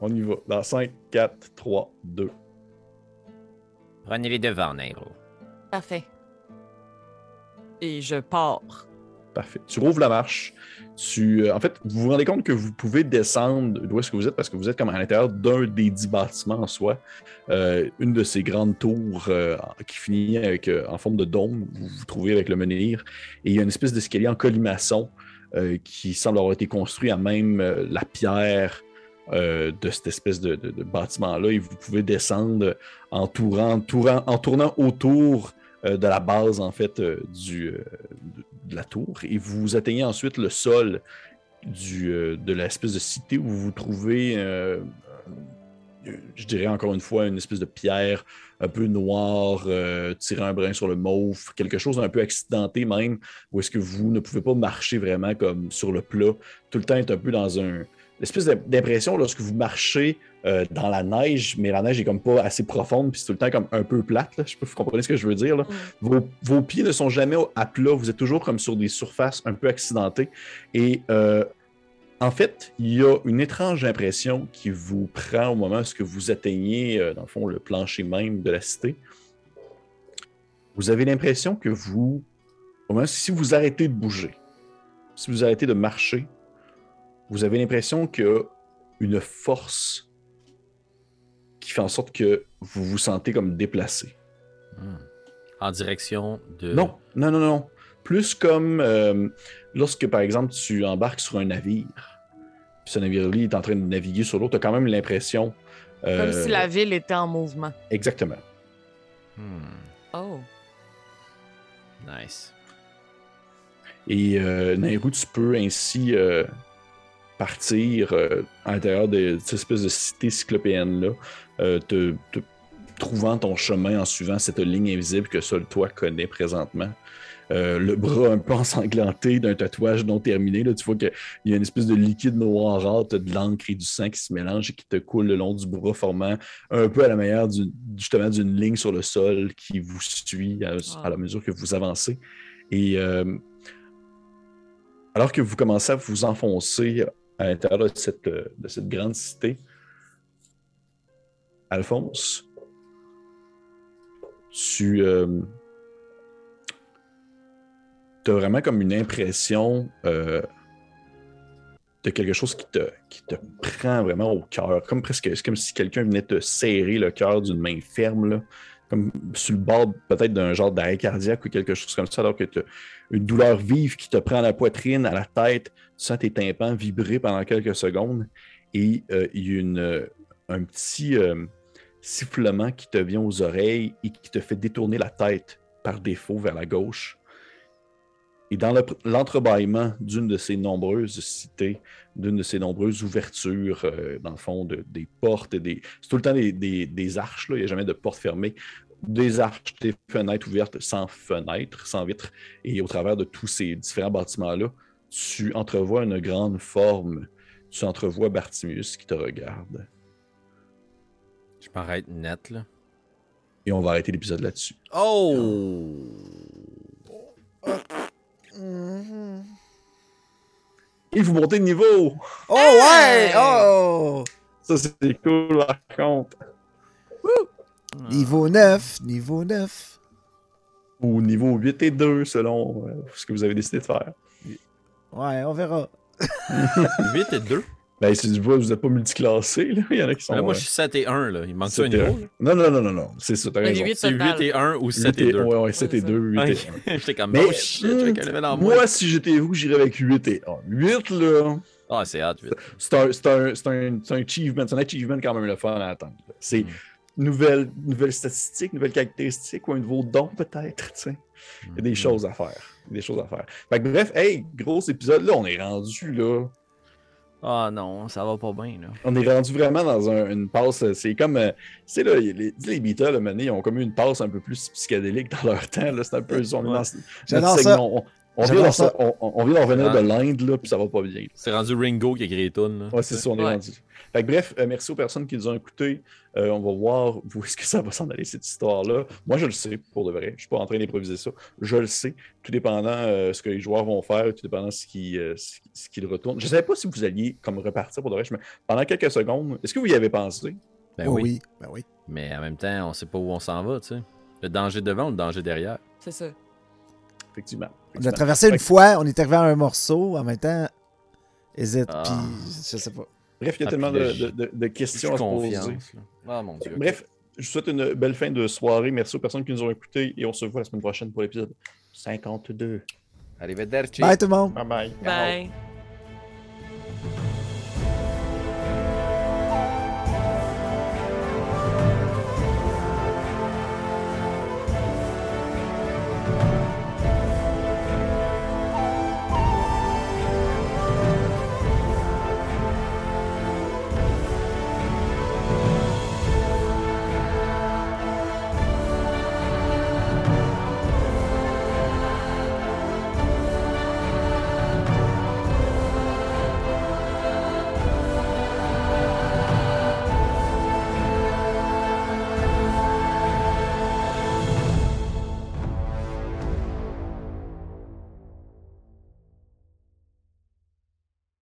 On y va. Dans 5, 4, 3, 2. Prenez les devants, Nairo. Parfait. Et je pars. Parfait. Tu rouvres la marche. Euh, en fait, vous vous rendez compte que vous pouvez descendre d'où est-ce que vous êtes parce que vous êtes comme à l'intérieur d'un des dix bâtiments en soi. Euh, une de ces grandes tours euh, qui finit en forme de dôme, vous vous trouvez avec le menhir. Et il y a une espèce d'escalier en colimaçon qui semble avoir été construit à même la pierre de cette espèce de, bâtiment-là. Et vous pouvez descendre en, en tournant autour de la base, en fait, du, de, la tour. Et vous atteignez ensuite le sol du, euh, de l'espèce de cité où vous vous trouvez, euh, euh, je dirais encore une fois, une espèce de pierre un peu noire, euh, tirant un brin sur le mauve, quelque chose un peu accidenté même, où est-ce que vous ne pouvez pas marcher vraiment comme sur le plat. Tout le temps est un peu dans un... L'espèce d'impression lorsque vous marchez euh, dans la neige, mais la neige est comme pas assez profonde, puis c'est tout le temps comme un peu plate. Là. Je sais pas si vous comprenez ce que je veux dire. Là. Vos, vos pieds ne sont jamais à plat, vous êtes toujours comme sur des surfaces un peu accidentées. Et euh, en fait, il y a une étrange impression qui vous prend au moment où vous atteignez, euh, dans le fond, le plancher même de la cité. Vous avez l'impression que vous, au moment, si vous arrêtez de bouger, si vous arrêtez de marcher, vous avez l'impression qu'il y a une force qui fait en sorte que vous vous sentez comme déplacé. En direction de. Non, non, non, non. Plus comme euh, lorsque, par exemple, tu embarques sur un navire, puis ce navire-là est en train de naviguer sur l'eau, tu as quand même l'impression. Comme euh, si la ville était en mouvement. Exactement. Hmm, Oh. Nice. Et euh, Nairou, tu peux ainsi euh, partir euh, à l'intérieur de cette espèce de cité cyclopéenne-là, euh, te, trouvant ton chemin en suivant cette ligne invisible que seul toi connais présentement. Euh, le bras un peu ensanglanté d'un tatouage non terminé. Là, tu vois qu'il y a une espèce de liquide noirâtre, de l'encre et du sang qui se mélangent et qui te coule le long du bras, formant un peu à la manière justement d'une ligne sur le sol qui vous suit à, à la mesure que vous avancez. Et alors que vous commencez à vous enfoncer à l'intérieur de cette, euh, de cette grande cité, Alphonse, tu as vraiment comme une impression euh, de quelque chose qui te, qui te prend vraiment au cœur, comme presque c'est comme si quelqu'un venait te serrer le cœur d'une main ferme, là, comme sur le bord peut-être d'un genre d'arrêt cardiaque ou quelque chose comme ça, alors que tu as une douleur vive qui te prend à la poitrine, à la tête, tu sens tes tympans vibrer pendant quelques secondes et euh, il y a euh, un petit euh, sifflement qui te vient aux oreilles et qui te fait détourner la tête par défaut vers la gauche. Et dans le- l'entrebâillement d'une de ces nombreuses cités, d'une de ces nombreuses ouvertures, dans le fond, de- des portes, des... c'est tout le temps des, arches, il n'y a jamais de porte fermée, des arches, des fenêtres ouvertes sans fenêtres, sans vitres, et au travers de tous ces différents bâtiments-là, tu entrevois une grande forme, tu entrevois Bartimius qui te regarde. Je parais être net, là. Et on va arrêter l'épisode là-dessus. Oh! Et vous montez de niveau! Oh ouais! Oh! Ça, c'est cool, par contre. Niveau 9, niveau 9. Ou niveau 8 et 2, selon euh, ce que vous avez décidé de faire. Ouais, on verra. 8 et 2. Ben, si tu vois, vous n'êtes pas multiclassé, là. Il y en a qui sont. Là, moi, euh, je suis 7 et 1, là. Il manque ça un 7 et niveau. 1. là? Non, non, non, non, non. C'est ça, t'as raison. huit C'est 8 total. et 1 ou 7 8 et 2. Ouais, ouais, 7 et c'est 2, 8 et 1. J'étais comme, Mais, oh shit, je vais qu'elle en Moi, si j'étais vous, j'irais avec 8 et 1. 8, là, Ah, c'est hâte, 8. c'est un, c'est un, c'est un, c'est un achievement. C'est un achievement quand même le fun à attendre. C'est Mm. nouvelle, nouvelle statistique, nouvelle caractéristique ou un nouveau don, peut-être, sais. Il y a des Mm. choses à faire. Il y a des choses à faire. Fait que bref, hey, gros épisode, là, on est rendu, là. Ah non, ça va pas bien, là. On est rendu vraiment dans un- une passe. C'est comme. euh, tu sais, là, les, les les Beatles, ils ont comme eu une passe un peu plus psychédélique dans leur temps. là. C'est un peu. On, est dans J'adore ça. segment. On, on vient d'en- ça. on- on- on vient d'en revenir Ah. de l'Inde, là, puis ça va pas bien. C'est rendu Ringo qui a créé là. Ouais, c'est ça, on est Ouais. rendu. Fait que bref, euh, merci aux personnes qui nous ont écoutés. Euh, on va voir où est-ce que ça va s'en aller, cette histoire-là. Moi, je le sais, pour de vrai. Je suis pas en train d'improviser ça. Je le sais, tout dépendant euh, ce que les joueurs vont faire, tout dépendant ce qui, euh, ce qui- ce qu'ils retournent. Je savais pas si vous alliez comme repartir pour de vrai. Me- Pendant quelques secondes, est-ce que vous y avez pensé? Ben oui. oui, ben oui. Mais en même temps, on sait pas où on s'en va, tu sais. Le danger devant ou le danger derrière? C'est ça. Effectivement. On a traversé une fois, on est arrivé à un morceau, en même temps, hésite, Ah. puis je sais pas. Bref, il y a Ah, tellement de, j'ai- de- de- de J'ai questions à se poser. Ah, mon Dieu. Bref, je vous souhaite une belle fin de soirée. Merci aux personnes qui nous ont écoutés et on se voit la semaine prochaine pour l'épisode 52. Arrivederci. Bye tout le monde! Bye bye. Bye.